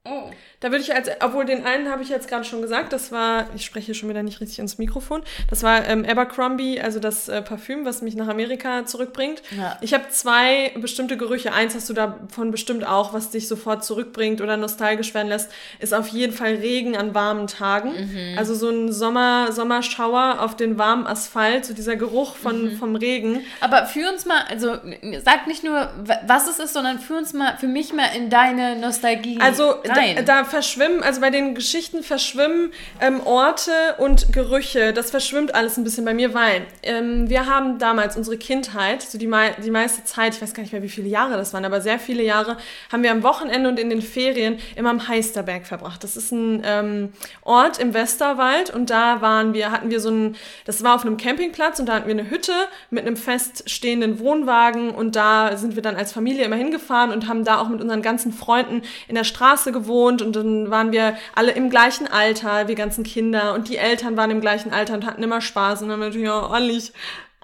Oh. Da würde ich als, obwohl den einen habe ich jetzt gerade schon gesagt, das war, ich spreche schon wieder nicht richtig ins Mikrofon, das war ähm, Abercrombie, also das äh, Parfüm, was mich nach Amerika zurückbringt. Ja. Ich habe zwei bestimmte Gerüche. Eins hast du davon bestimmt auch, was dich sofort zurückbringt oder nostalgisch werden lässt, ist auf jeden Fall Regen an warmen Tagen. Mhm. Also so ein Sommer, Sommerschauer auf den warmen Asphalt, so dieser Geruch von, mhm. vom Regen. Aber führ uns mal, also sag nicht nur, was es ist, sondern führ uns mal, für mich mal in deine Nostalgie also, rein. Da, da verschwimmen, also bei den Geschichten verschwimmen ähm, Orte und Gerüche. Das verschwimmt alles ein bisschen bei mir, weil ähm, wir haben damals unsere Kindheit, so die, mei die meiste Zeit, ich weiß gar nicht mehr, wie viele Jahre das waren, aber sehr viele Jahre, haben wir am Wochenende und in den Ferien immer am Heisterberg verbracht. Das ist ein ähm, Ort im Westerwald und da waren wir, hatten wir so ein, das war auf einem Campingplatz und da hatten wir eine Hütte mit einem feststehenden Wohnwagen und da sind wir dann als Familie immer hingefahren und haben da auch mit unseren ganzen Freunden in der Straße gewohnt und dann waren wir alle im gleichen Alter, wir ganzen Kinder und die Eltern waren im gleichen Alter und hatten immer Spaß und dann haben natürlich auch ordentlich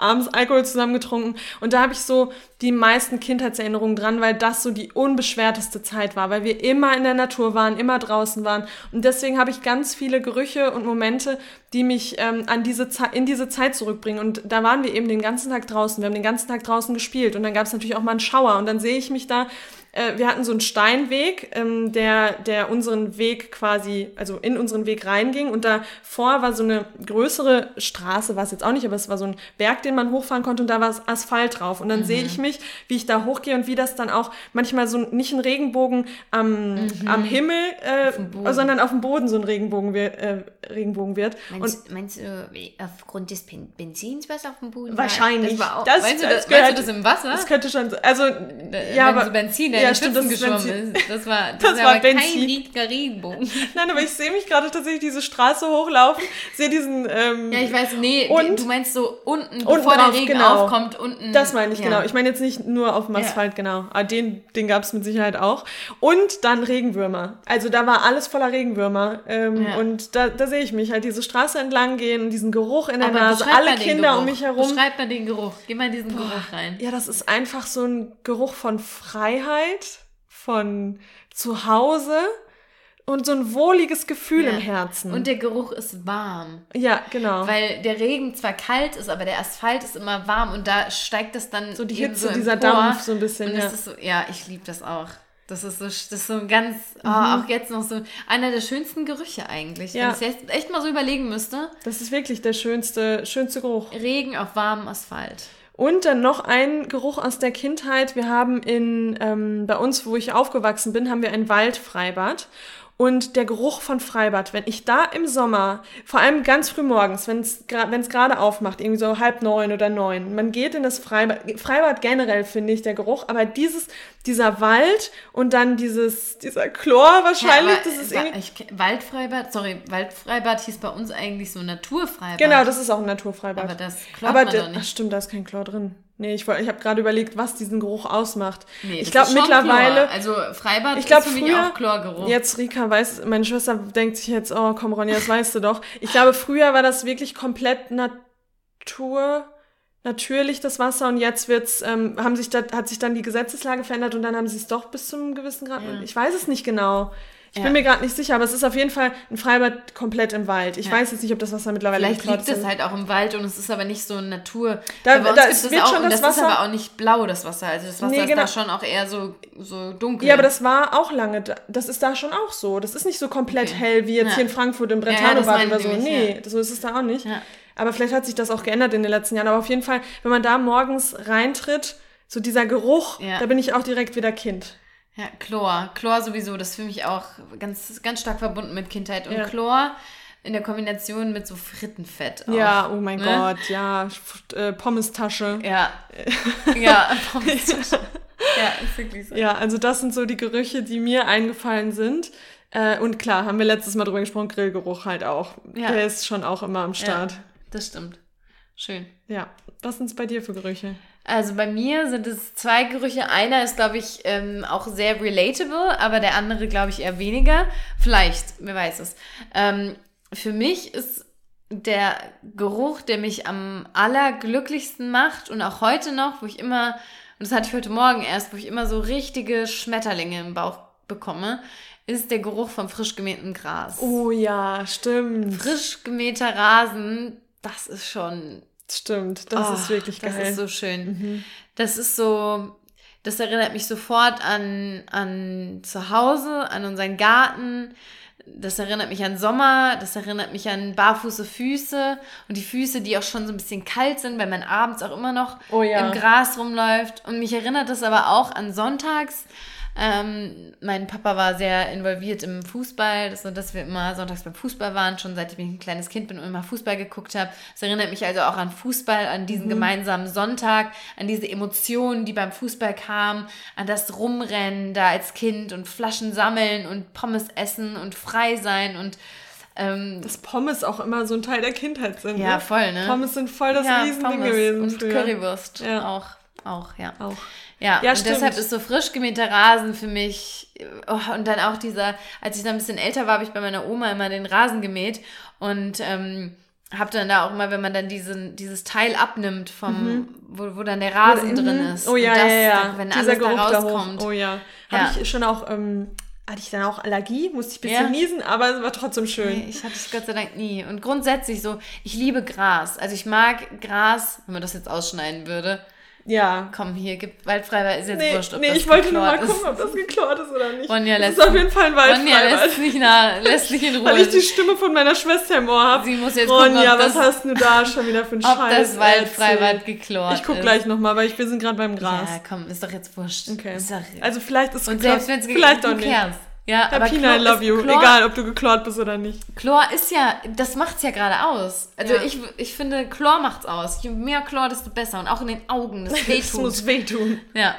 abends Alkohol zusammen getrunken. Und da habe ich so die meisten Kindheitserinnerungen dran, weil das so die unbeschwerteste Zeit war, weil wir immer in der Natur waren, immer draußen waren. Und deswegen habe ich ganz viele Gerüche und Momente, die mich ähm, an diese in diese Zeit zurückbringen. Und da waren wir eben den ganzen Tag draußen. Wir haben den ganzen Tag draußen gespielt. Und dann gab es natürlich auch mal einen Schauer. Und dann sehe ich mich da äh, wir hatten so einen Steinweg, ähm, der, der unseren Weg quasi, also in unseren Weg reinging. Und davor war so eine größere Straße, war es jetzt auch nicht, aber es war so ein Berg, den man hochfahren konnte und da war Asphalt drauf. Und dann mhm. sehe ich mich, wie ich da hochgehe und wie das dann auch manchmal so nicht ein Regenbogen am, mhm. am Himmel, äh, auf sondern auf dem Boden so ein Regenbogen, wird, äh, Regenbogen wird. Meinst, und, meinst du, aufgrund des Benzins, was auf dem Boden wahrscheinlich. war? Wahrscheinlich. Das, meinst, du, das, gehört, meinst du das im Wasser? Das könnte schon, also, ja, aber, so Benzin, ja, stimmt, das geschwommen ist. Das war, *laughs* das, das war kein riesiger Regenbogen. *laughs* Nein, aber ich sehe mich gerade tatsächlich diese Straße hochlaufen, sehe diesen. Ähm, ja, ich weiß, nee, und, du meinst so unten, unten bevor drauf, der Regen genau. aufkommt, unten. Das meine ich, ja. genau. Ich meine jetzt nicht nur auf dem Asphalt, ja. genau. Aber ah, den, den gab es mit Sicherheit auch. Und dann Regenwürmer. Also da war alles voller Regenwürmer. Ähm, ja. Und da, da sehe ich mich halt diese Straße entlang gehen diesen Geruch in der aber Nase, alle Kinder um mich herum. Beschreib mal den Geruch. Geh mal in diesen Boah. Geruch rein. Ja, das ist einfach so ein Geruch von Freiheit, von zu Hause und so ein wohliges Gefühl ja. im Herzen. Und der Geruch ist warm. Ja, genau. Weil der Regen zwar kalt ist, aber der Asphalt ist immer warm und da steigt es dann so die Hitze, so dieser Dampf so ein bisschen. Ja, so, ja ich liebe das auch. Das ist so, das ist so ganz, oh, mhm. auch jetzt noch so einer der schönsten Gerüche eigentlich. Ja. Wenn ich jetzt echt mal so überlegen müsste. Das ist wirklich der schönste, schönste Geruch. Regen auf warmem Asphalt. Und dann noch ein Geruch aus der Kindheit. Wir haben in, ähm, bei uns, wo ich aufgewachsen bin, haben wir ein Waldfreibad. Und der Geruch von Freibad, wenn ich da im Sommer, vor allem ganz früh morgens, wenn es gerade aufmacht, irgendwie so halb neun oder neun, man geht in das Freibad, Freibad generell finde ich der Geruch, aber dieses, dieser Wald und dann dieses, dieser Chlor wahrscheinlich, ja, das ist irgendwie... Ich, Waldfreibad, sorry, Waldfreibad hieß bei uns eigentlich so Naturfreibad. Genau, das ist auch ein Naturfreibad. Aber das Chlor aber der, Ach stimmt, da ist kein Chlor drin. Nee, ich, ich habe gerade überlegt, was diesen Geruch ausmacht. Nee, ich glaube mittlerweile. Chlor. Also Freibad ich glaub, ist für früher, mich auch Chlorgeruch. Jetzt Rika weiß, meine Schwester denkt sich jetzt, oh komm Ronja, das weißt du doch. Ich glaube, früher war das wirklich komplett Natur, natürlich das Wasser und jetzt wird's, ähm, haben sich da, hat sich dann die Gesetzeslage verändert und dann haben sie es doch bis zum gewissen Grad. Ja. Ich weiß es nicht genau. Ich ja. bin mir gerade nicht sicher, aber es ist auf jeden Fall ein Freibad komplett im Wald. Ich ja. weiß jetzt nicht, ob das Wasser mittlerweile Vielleicht liegt es halt auch im Wald und es ist aber nicht so Natur. Da, da es wird auch, schon das, das Wasser. ist aber auch nicht blau, das Wasser. Also das Wasser nee, genau. ist da schon auch eher so, so dunkel. Ja, aber das war auch lange, da. das ist da schon auch so. Das ist nicht so komplett okay. hell wie jetzt ja. hier in Frankfurt im Brentano-Bad oder so. Nee, so ist es da auch nicht. Aber vielleicht hat sich das auch geändert in den letzten Jahren. Aber auf jeden Fall, wenn man da morgens reintritt, so dieser Geruch, da bin ich auch direkt wieder Kind. Ja, Chlor. Chlor sowieso, das ist für mich auch ganz, ganz stark verbunden mit Kindheit. Und ja. Chlor in der Kombination mit so Frittenfett. Auch, ja, oh mein ne? Gott, ja. Äh, Pommestasche. Ja. *laughs* ja, Pommestasche. ja, ist wirklich so. Ja, also das sind so die Gerüche, die mir eingefallen sind. Äh, und klar, haben wir letztes Mal drüber gesprochen, Grillgeruch halt auch. Ja. Der ist schon auch immer am Start. Ja, das stimmt. Schön. Ja. Was sind es bei dir für Gerüche? Also bei mir sind es zwei Gerüche. Einer ist, glaube ich, ähm, auch sehr relatable, aber der andere, glaube ich, eher weniger. Vielleicht, wer weiß es. Ähm, für mich ist der Geruch, der mich am allerglücklichsten macht und auch heute noch, wo ich immer, und das hatte ich heute Morgen erst, wo ich immer so richtige Schmetterlinge im Bauch bekomme, ist der Geruch vom frisch gemähten Gras. Oh ja, stimmt. Frisch gemähter Rasen, das ist schon Stimmt, das oh, ist wirklich geil. Das ist so schön. Mhm. Das ist so, das erinnert mich sofort an, an zu Hause, an unseren Garten. Das erinnert mich an Sommer, das erinnert mich an barfuße Füße und die Füße, die auch schon so ein bisschen kalt sind, weil man abends auch immer noch oh ja. im Gras rumläuft. Und mich erinnert das aber auch an Sonntags, ähm, mein Papa war sehr involviert im Fußball, so dass wir immer sonntags beim Fußball waren, schon seit ich ein kleines Kind bin und immer Fußball geguckt habe. Das erinnert mich also auch an Fußball, an diesen mhm. gemeinsamen Sonntag, an diese Emotionen, die beim Fußball kamen, an das Rumrennen da als Kind und Flaschen sammeln und Pommes essen und frei sein und ähm, dass Pommes auch immer so ein Teil der Kindheit sind. Ja, ne? voll, ne? Pommes sind voll das ja, Riesending gewesen. Und früher. Currywurst ja. auch. Auch, ja. Auch. Ja, ja und stimmt. deshalb ist so frisch gemähter Rasen für mich. Oh, und dann auch dieser, als ich dann ein bisschen älter war, habe ich bei meiner Oma immer den Rasen gemäht. Und ähm, habe dann da auch immer, wenn man dann diesen, dieses Teil abnimmt, vom, mhm. wo, wo dann der Rasen Oder, drin ist. Oh ja, das, ja, ja. Wenn Dieser alles da Geruch da rauskommt. hoch. Oh ja. Ja. Habe ich schon auch, ähm, hatte ich dann auch Allergie, musste ich ein bisschen Ja. niesen, aber es war trotzdem schön. Nee, ich hatte es Gott sei Dank nie. Und grundsätzlich so, ich liebe Gras. Also ich mag Gras, wenn man das jetzt ausschneiden würde. Ja. Komm, hier, gibt Waldfreiwald, ist jetzt Nee, wurscht, ob nee das ich wollte nur mal geklort gucken, ob das geklort ist oder nicht. Ronja das lässt- ist auf jeden Fall ein Ronja Waldfreiwald. lässt nicht, nah, lässt nicht in Ruhe. *laughs* Weil ich die Stimme von meiner Schwester im Ohr habe. Sie muss jetzt gucken, Ronja, ob was das- hast du da schon wieder für einen *laughs* ob Scheiß das Waldfreiwald geklort Ich guck ist. gleich nochmal, weil ich, wir sind gerade beim Gras. Ja, komm, ist doch jetzt wurscht. Okay. Ist doch, Also vielleicht ist und geklort, selbst wenn es vielleicht auch who nicht. cares? Ja, Herr aber Pina, I love ist- you. Chlor, Egal, ob du geklort bist oder nicht. Chlor ist ja, das macht's ja gerade aus. Also Ja. ich, ich finde, Chlor macht's aus. Je mehr Chlor, desto besser. Und auch in den Augen, das *laughs* wehtut. muss wehtun. Ja,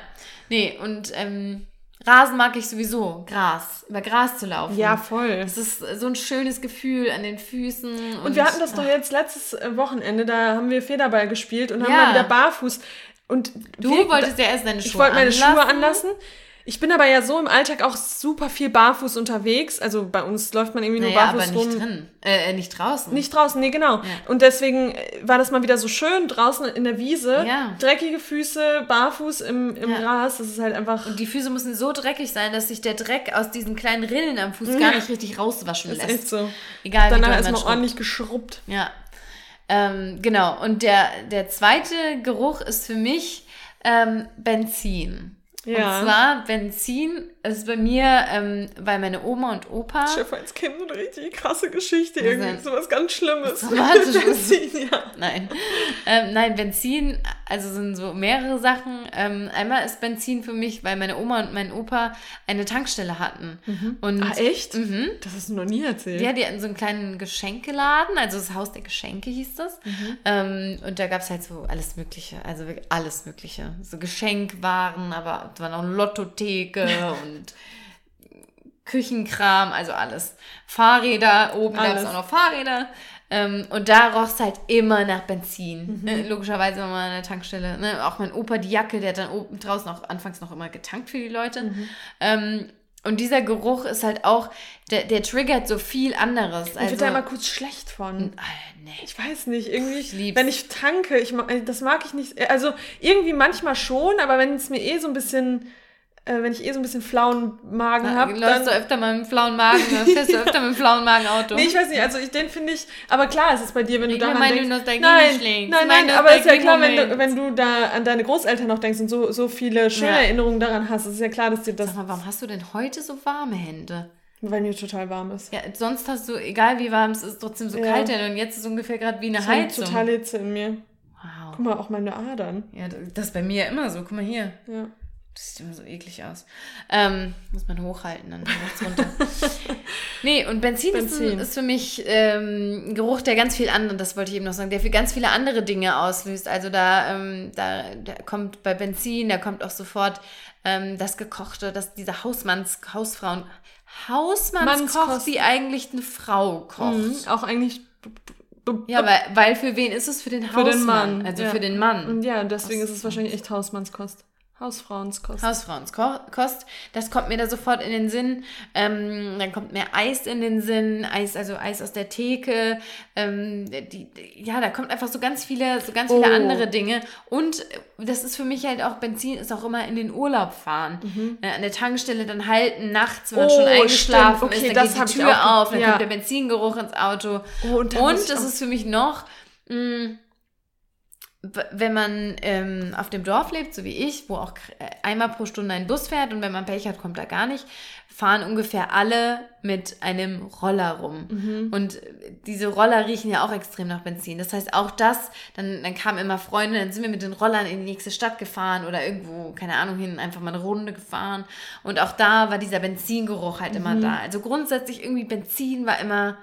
nee, und ähm, Rasen mag ich sowieso. Gras, über Gras zu laufen. Ja, voll. Es ist so ein schönes Gefühl an den Füßen. Und, Und wir hatten das doch jetzt letztes äh, Wochenende, da haben wir Federball gespielt und haben Ja. mal wieder barfuß. Und Du wir- wolltest ja erst deine Schuhe Ich wollte meine anlassen. Schuhe anlassen. Ich bin aber ja so im Alltag auch super viel barfuß unterwegs. Also bei uns läuft man irgendwie nur Naja, aber barfuß nicht rum. drin. Äh, nicht draußen. Nicht draußen, nee, genau. Und deswegen äh, war das mal wieder so schön draußen in der Wiese. Ja. Dreckige Füße, barfuß im, im Ja. Gras. Das ist halt einfach. Und die Füße müssen so dreckig sein, dass sich der Dreck aus diesen kleinen Rillen am Fuß gar nicht richtig rauswaschen Das ist lässt. echt so. Egal wie Danach erstmal ordentlich geschrubbt. Ja. Ähm, genau. Und der, der zweite Geruch ist für mich ähm, Benzin. Ja. Und zwar Benzin ist bei mir, ähm, weil meine Oma und Opa. Chef als Kind so eine richtig krasse Geschichte. Irgendwie denn? so was ganz Schlimmes. Dramatisches. *laughs* Benzin, ja. Nein. Ähm, nein, Benzin, also sind so mehrere Sachen. Ähm, einmal ist Benzin für mich, weil meine Oma und mein Opa eine Tankstelle hatten. Und Ah, echt? Mhm. Das hast du noch nie erzählt. Ja, die hatten so einen kleinen Geschenkeladen, also das Haus der Geschenke hieß das. Mhm. Ähm, und da gab es halt so alles Mögliche, also wirklich alles Mögliche. So Geschenkwaren, aber es war noch eine Lottotheke *laughs* und Küchenkram, also alles. Fahrräder, oben gab es auch noch Fahrräder. Ähm, und da roch es halt immer nach Benzin. Mhm. Ne? Logischerweise wenn man an der Tankstelle. Ne? Auch mein Opa, die Jacke, der hat dann oben draußen auch anfangs noch immer getankt für die Leute. Mhm. Ähm, und dieser Geruch ist halt auch, der, der triggert so viel anderes. ich Also, wird da immer kurz schlecht von. Ah, nee. Ich weiß nicht, irgendwie, Ich wenn ich tanke, ich, ma- das mag ich nicht. Also irgendwie manchmal schon, aber wenn es mir eh so ein bisschen, äh, wenn ich eh so ein bisschen flauen Magen habe, läufst dann... du öfter mal mit flauen Magen, fährst du öfter mit flauen Magen Auto. *laughs* Nee, ich weiß nicht, also ich, den finde ich, aber klar ist es bei dir, wenn du Ich will daran meine denkst. Nostalgie nein, nein, Mein nein, aber ist ja klar, wenn du, wenn du da an deine Großeltern noch denkst und so, so viele schöne Ja. Erinnerungen daran hast, ist ja klar, dass dir das, Sag mal, warum hast du denn heute so warme Hände? weil mir total warm ist. Ja, sonst hast du, egal wie warm es ist, trotzdem so Ja. kalt Hände und jetzt ist es ungefähr gerade wie eine Ich habe Heizung. total Hitze in mir. wow. Guck mal, auch meine Adern. Ja, das ist bei mir immer so. Guck mal hier. Ja. Das sieht immer so eklig aus. Ähm, muss man hochhalten, dann macht's runter. *laughs* nee, und Benzin, Benzin. Ist, ist für mich ähm, ein Geruch, der ganz viel andere, das wollte ich eben noch sagen, der für ganz viele andere Dinge auslöst. Also da, ähm, da, da kommt bei Benzin, da kommt auch sofort ähm, das Gekochte, das, diese Hausmanns, Hausfrauen, Hausmannskoch, die eigentlich eine Frau kocht. Mhm, auch eigentlich. Ja, weil, weil für wen ist es? Für den Für Hausmann. den Mann, Also ja. für den Mann. Und ja, deswegen ist es wahrscheinlich echt Hausmannskost. Hausfrauenskost. Hausfrauenkost, das kommt mir da sofort in den Sinn. Ähm, dann kommt mir Eis in den Sinn, Eis, also Eis aus der Theke. Ähm, die, ja, da kommt einfach so ganz viele, so ganz viele Oh. andere Dinge. Und das ist für mich halt auch Benzin, ist auch immer in den Urlaub fahren. Äh, an der Tankstelle dann halten, nachts, wenn man Mhm. Oh, schon eingeschlafen. Okay, ist, dann das geht die Tür auf, dann ja. kommt der Benzingeruch ins Auto. Oh, und, Und das ist für mich noch, mh, w- wenn man ähm, auf dem Dorf lebt, so wie ich, wo auch äh, einmal pro Stunde ein Bus fährt und wenn man Pech hat, kommt er gar nicht, fahren ungefähr alle mit einem Roller rum. Mhm. Und diese Roller riechen ja auch extrem nach Benzin. Das heißt, auch das, dann, dann kamen immer Freunde, dann sind wir mit den Rollern in die nächste Stadt gefahren oder irgendwo, keine Ahnung, hin, einfach mal eine Runde gefahren. Und auch da war dieser Benzingeruch halt immer Mhm. da. Also grundsätzlich irgendwie Benzin war immer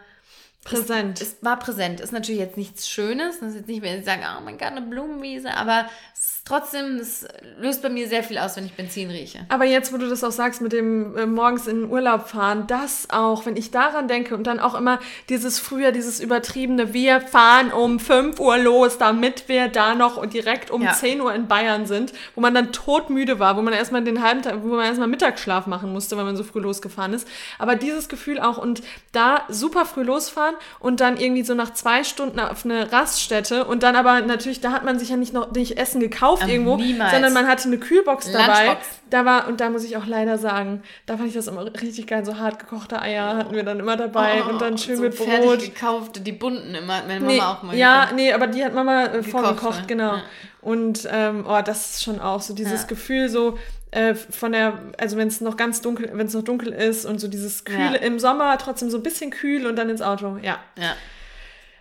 präsent. es war präsent. Ist natürlich jetzt nichts Schönes. Das ist jetzt nicht, sie sagen, oh mein Gott, eine Blumenwiese, aber es trotzdem, das löst bei mir sehr viel aus, wenn ich Benzin rieche. Aber jetzt, wo du das auch sagst mit dem äh, morgens in den Urlaub fahren, das auch, wenn ich daran denke und dann auch immer dieses früher, dieses übertriebene, wir fahren um 5 Uhr los, damit wir da noch direkt um Ja. 10 Uhr in Bayern sind, wo man dann todmüde war, wo man erstmal den halben Tag, wo man erstmal Mittagsschlaf machen musste, weil man so früh losgefahren ist. Aber dieses Gefühl auch und da super früh losfahren und dann irgendwie so nach zwei Stunden auf eine Raststätte und dann aber natürlich, da hat man sich ja nicht noch nicht Essen gekauft Ähm, irgendwo, niemals. sondern man hatte eine Kühlbox dabei. Lunchbox. Da war, und da muss ich auch leider sagen, da fand ich das immer richtig geil. So hart gekochte Eier hatten wir dann immer dabei und dann schön Oh, so mit fertig Brot. gekaufte, die bunten immer, hat meine Mama Nee, auch mal ja, gekauft. nee, aber die hat Mama äh, vorgekocht, genau. Ja. Und ähm, oh, das ist schon auch so dieses Ja. Gefühl so äh, von der, also wenn es noch ganz dunkel, wenn es noch dunkel ist und so dieses Kühle Ja. im Sommer trotzdem so ein bisschen kühl und dann ins Auto. Ja. Ja.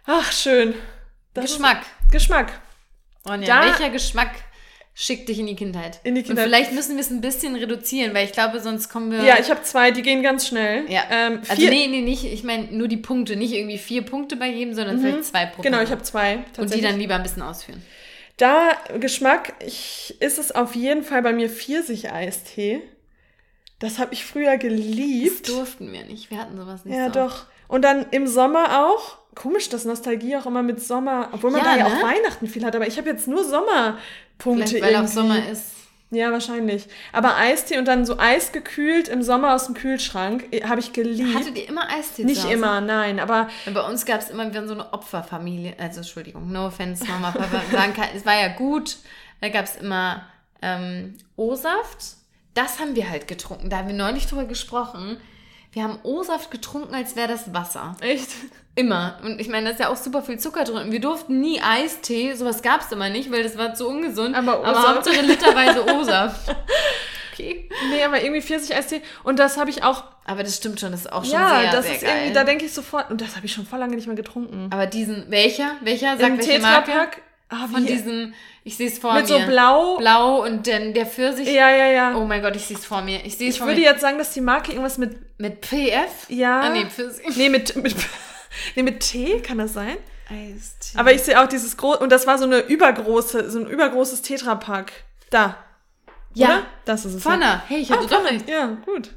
Ach, schön. Das Geschmack. Ist, Geschmack. Ronja, Da- welcher Geschmack schickt dich in die Kindheit? In die Kindheit. Und vielleicht müssen wir es ein bisschen reduzieren, weil ich glaube, sonst kommen wir. Ja, ich habe zwei, die gehen ganz schnell. Ja. Ähm, also nee, nee, nicht, ich meine nur die Punkte, nicht irgendwie vier Punkte bei jedem, sondern vielleicht zwei pro Genau, ich habe zwei. Und die dann lieber ein bisschen ausführen. Da Geschmack, ich, ist es auf jeden Fall bei mir Pfirsich-Eistee. Das habe ich früher Das geliebt. durften wir nicht. Wir hatten sowas nicht Ja, so. doch. Und dann im Sommer auch. Komisch, dass Nostalgie auch immer mit Sommer, obwohl man Ja, da ja ne? auch Weihnachten viel hat, aber ich habe jetzt nur Sommerpunkte Vielleicht, weil auch irgendwie. Sommer ist. Ja, wahrscheinlich. Aber Eistee und dann so eisgekühlt im Sommer aus dem Kühlschrank äh, habe ich geliebt. Hattet ihr immer Eistee Nicht zu Hause? immer, nein, aber Bei uns gab es immer, wir waren so eine Opferfamilie. Also, Entschuldigung, no offense, Mama, Papa. *laughs* Sagen kann, es war ja gut. Da gab es immer ähm, O-Saft. Das haben wir halt getrunken. Da haben wir neulich drüber gesprochen. Wir haben O-Saft getrunken, als wäre das Wasser. echt. Immer. Und ich meine, da ist ja auch super viel Zucker drin. Und wir durften nie Eistee. Sowas gab es immer nicht, weil das war zu ungesund. Aber Aber O-Saft. Hauptsache literweise O-Saft. *laughs* Okay. Nee, aber irgendwie Pfirsich-Eistee. Und das habe ich auch Aber das stimmt schon. Das ist auch schon Ja, sehr, das sehr ist geil. irgendwie, da denke ich sofort, und das habe ich schon voll lange nicht mehr getrunken. Aber diesen, welcher? Welcher? Sag Im welche Marke? Ah, Von diesem, ich sehe es vor mit mir. so blau. Blau und dann der Pfirsich. Ja, ja, ja. Oh mein Gott, ich sehe es vor mir. Ich sehe es ich vor würde mir. jetzt sagen, dass die Marke irgendwas mit, Mit PF? ja. Ah, nee, Pfirsich. nee, mit, mit, *laughs* nee, mit T, kann das sein? Eistee. Aber ich sehe auch dieses große, und das war so eine übergroße, so ein übergroßes Tetrapack. Da. Ja. Oder? Das ist es. Pfanne. Hey, ich hatte Ah, doch recht. Ja, gut.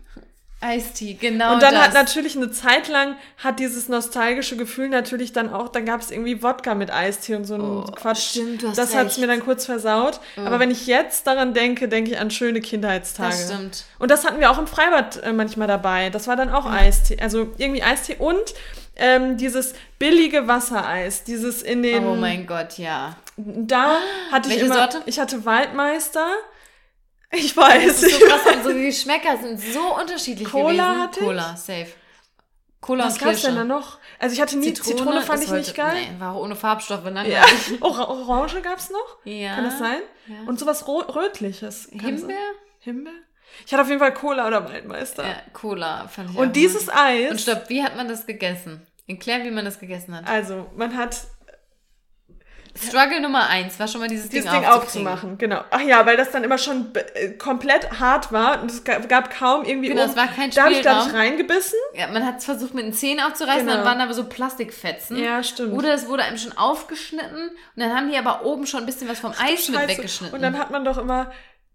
Eistee, genau und dann das. hat natürlich eine Zeit lang hat dieses nostalgische Gefühl natürlich dann auch, dann gab es irgendwie Wodka mit Eistee und so ein Oh, Quatsch. stimmt, du hast das hat es mir dann kurz versaut. Aber wenn ich jetzt daran denke, denke ich an schöne Kindheitstage. Das stimmt. Und das hatten wir auch im Freibad äh, manchmal dabei. Das war dann auch Eistee. Also irgendwie Eistee und ähm, dieses billige Wassereis. Dieses in den. Oh mein Gott, ja. Da hatte ich immer. Sorte? Ich hatte Waldmeister. Ich Das weiß. ist Ich so krass, unsere Geschmäcker sind so unterschiedlich Cola gewesen. hatte ich? Cola, safe. Cola was und gab's denn da noch? Also ich hatte nie Zitrone, fand das ich nicht wollte- geil. Nee, war ohne Farbstoffe. Dann Ja. *laughs* *laughs* Ora Orange gab's noch? ja. Kann das sein? Ja. Und sowas Ro Rötliches. Das Himbeer? Himbeer? Ich hatte auf jeden Fall Cola oder Waldmeister. Ja, Cola fand ich Und dieses. Eis. Und stopp, wie hat man das gegessen? Erklär, wie man das gegessen hat. Also, man hat Struggle Nummer eins war schon mal dieses, dieses Ding, Ding aufzumachen, genau. Ach ja, weil das dann immer schon äh, komplett hart war und es gab, kaum irgendwie. Genau, es war kein Da habe ich, glaube ich, Spielraum. reingebissen. Ja, man hat es versucht mit den Zähnen aufzureißen, Genau. dann waren aber so Plastikfetzen. Ja, stimmt. Oder es wurde einem schon aufgeschnitten und dann haben die aber oben schon ein bisschen was vom Eis mit weggeschnitten. Und dann hat man doch immer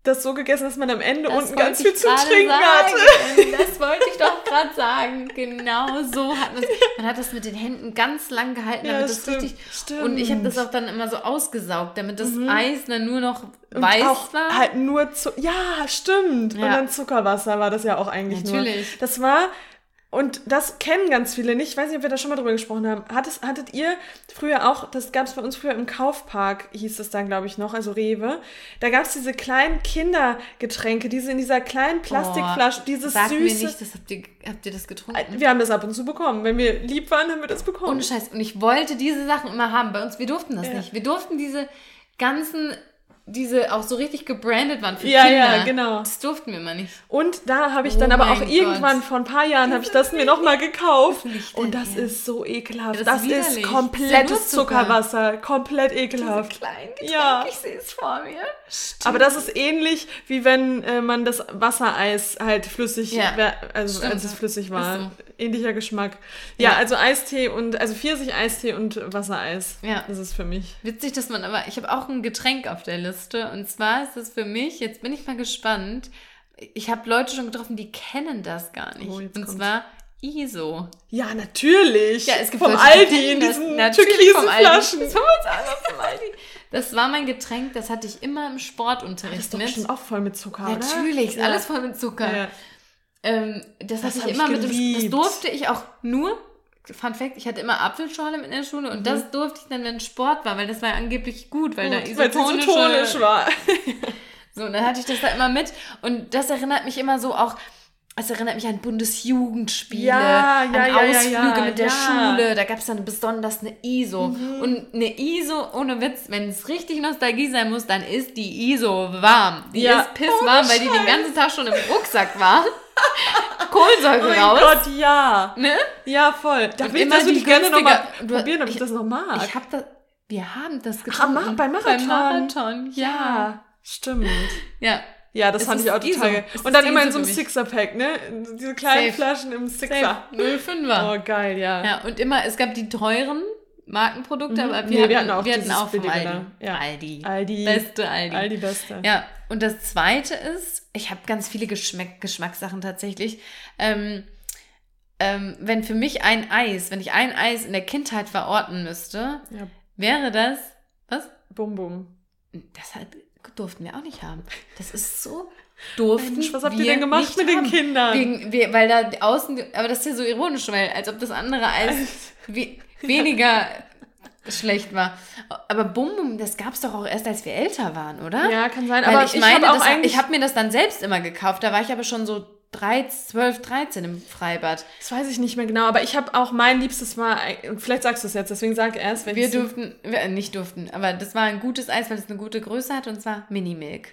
das so gegessen, dass man am Ende Das unten ganz viel gerade Trinken sagen. hatte. Das wollte ich doch gerade sagen. Genau so hat man Man hat das mit den Händen ganz lang gehalten, Ja, damit das stimmt, richtig. stimmt. Und ich habe das auch dann immer so ausgesaugt, damit das Eis dann nur noch Und weiß auch war. halt nur zu Ja, stimmt. Und Ja. dann Zuckerwasser war das ja auch eigentlich nur. Natürlich. Das war und das kennen ganz viele nicht. Ich weiß nicht, ob wir da schon mal drüber gesprochen haben. Hattet, hattet ihr früher auch, das gab es bei uns früher im Kaufpark, hieß es dann, glaube ich, noch, also Rewe. Da gab es diese kleinen Kindergetränke, diese in dieser kleinen Plastikflasche, dieses Sag süße. mir nicht, das habt ihr, habt ihr das getrunken? wir haben das ab und zu bekommen. Wenn wir lieb waren, haben wir das bekommen. Ohne Scheiß. Und ich wollte diese Sachen immer haben. Bei uns, wir durften das Ja. nicht. Wir durften diese ganzen, diese auch so richtig gebrandet waren für Ja, Kinder. ja, genau. Das durften wir immer nicht. Und da habe ich Oh dann aber auch irgendwann Gott. vor ein paar Jahren habe ich das mir nochmal gekauft. Liegt Und das hier? ist so ekelhaft. Das das ist ist. Das ist komplettes Zucker. Zuckerwasser. Komplett ekelhaft. kleinen Getränk, Ja. ich sehe es vor mir. Aber das ist ähnlich, wie wenn äh, man das Wassereis halt flüssig, Ja, also stimmt. als es flüssig war. Ist so. Ähnlicher Geschmack. Ja, Ja. also Eistee und, also Pfirsich-Eistee und Wassereis. Ja. Das ist für mich. Witzig, dass man aber, ich habe auch ein Getränk auf der Liste. Liste. Und zwar ist es für mich, jetzt bin ich mal gespannt, ich habe Leute schon getroffen, die kennen das gar nicht. Oh, und kommt's. zwar ISO. Ja, natürlich. Ja, es gibt vom Leute, die Aldi in das diesen türkisen. Flaschen. Das, das war mein Getränk, das hatte ich immer im Das Sportunterricht ist doch mit. bestimmt auch voll mit Zucker? Natürlich, ist Ja. alles voll mit Zucker. Ja. Ähm, das, Das hatte ich ich immer mit dem. Das durfte ich auch nur. Fun Fact, ich hatte immer Apfelschorle mit in der Schule und das durfte ich dann, wenn Sport war, weil das war ja angeblich gut, weil da Mhm. Gut, weil es isotonische... isotonisch war. *laughs* So, und dann hatte ich das da immer mit und das erinnert mich immer so auch, es erinnert mich an Bundesjugendspiele, Ja, ja, an ja, Ausflüge mit der. Schule, da gab es dann besonders eine ISO. Mhm. Und eine ISO, ohne Witz, wenn es richtig Nostalgie sein muss, dann ist die ISO warm. Die Ja. ist pisswarm, weil die den ganzen Tag schon im Rucksack war. *laughs* *laughs* Kohlensäure Oh raus. Gott, ja. Ne? Ja, voll. Da will ich das würde die ich gerne nochmal probieren, ob ich, ich- das noch mag. Ich hab das, wir haben das Ach, getrunken. Ma- beim Marathon. Beim Marathon, ja. ja, stimmt. Ja. Ja, das Es fand ich auch total geil. Und dann immer in so einem. Sixer-Pack, ne? Diese kleinen Safe. Flaschen im Sixer. Safe. 05er. Oh, geil, ja. Ja, und immer, es gab die teuren Markenprodukte, Mhm. aber Nee, wir, hatten, wir hatten auch wir hatten auch vom billige Aldi. Ja. Aldi. Aldi. Beste Aldi. Aldi Beste. Ja, und das zweite ist, ich habe ganz viele Geschmack Geschmackssachen tatsächlich. Ähm, ähm, wenn für mich ein Eis, wenn ich ein Eis in der Kindheit verorten müsste, Ja. wäre das, was? Bum, bum. Das hat, durften wir auch nicht haben. Das ist so durften Mensch, was habt ihr denn gemacht mit den haben. Kindern? Wegen, wir, weil da außen, aber das ist ja so ironisch, weil als ob das andere Eis *laughs* we, weniger schlecht war. Aber Bum Bum, das gab es doch auch erst, als wir älter waren, oder? Ja, kann sein. Weil Aber ich ich meine, auch das, ich habe mir das dann selbst immer gekauft. Da war ich aber schon so 13, 12, 13 im Freibad. Das weiß ich nicht mehr genau, aber ich habe auch mein liebstes Mal, vielleicht sagst du es jetzt, deswegen sag erst, Wir welches du- durften, wir, äh, nicht durften, aber das war ein gutes Eis, weil es eine gute Größe hat und zwar Minimilk.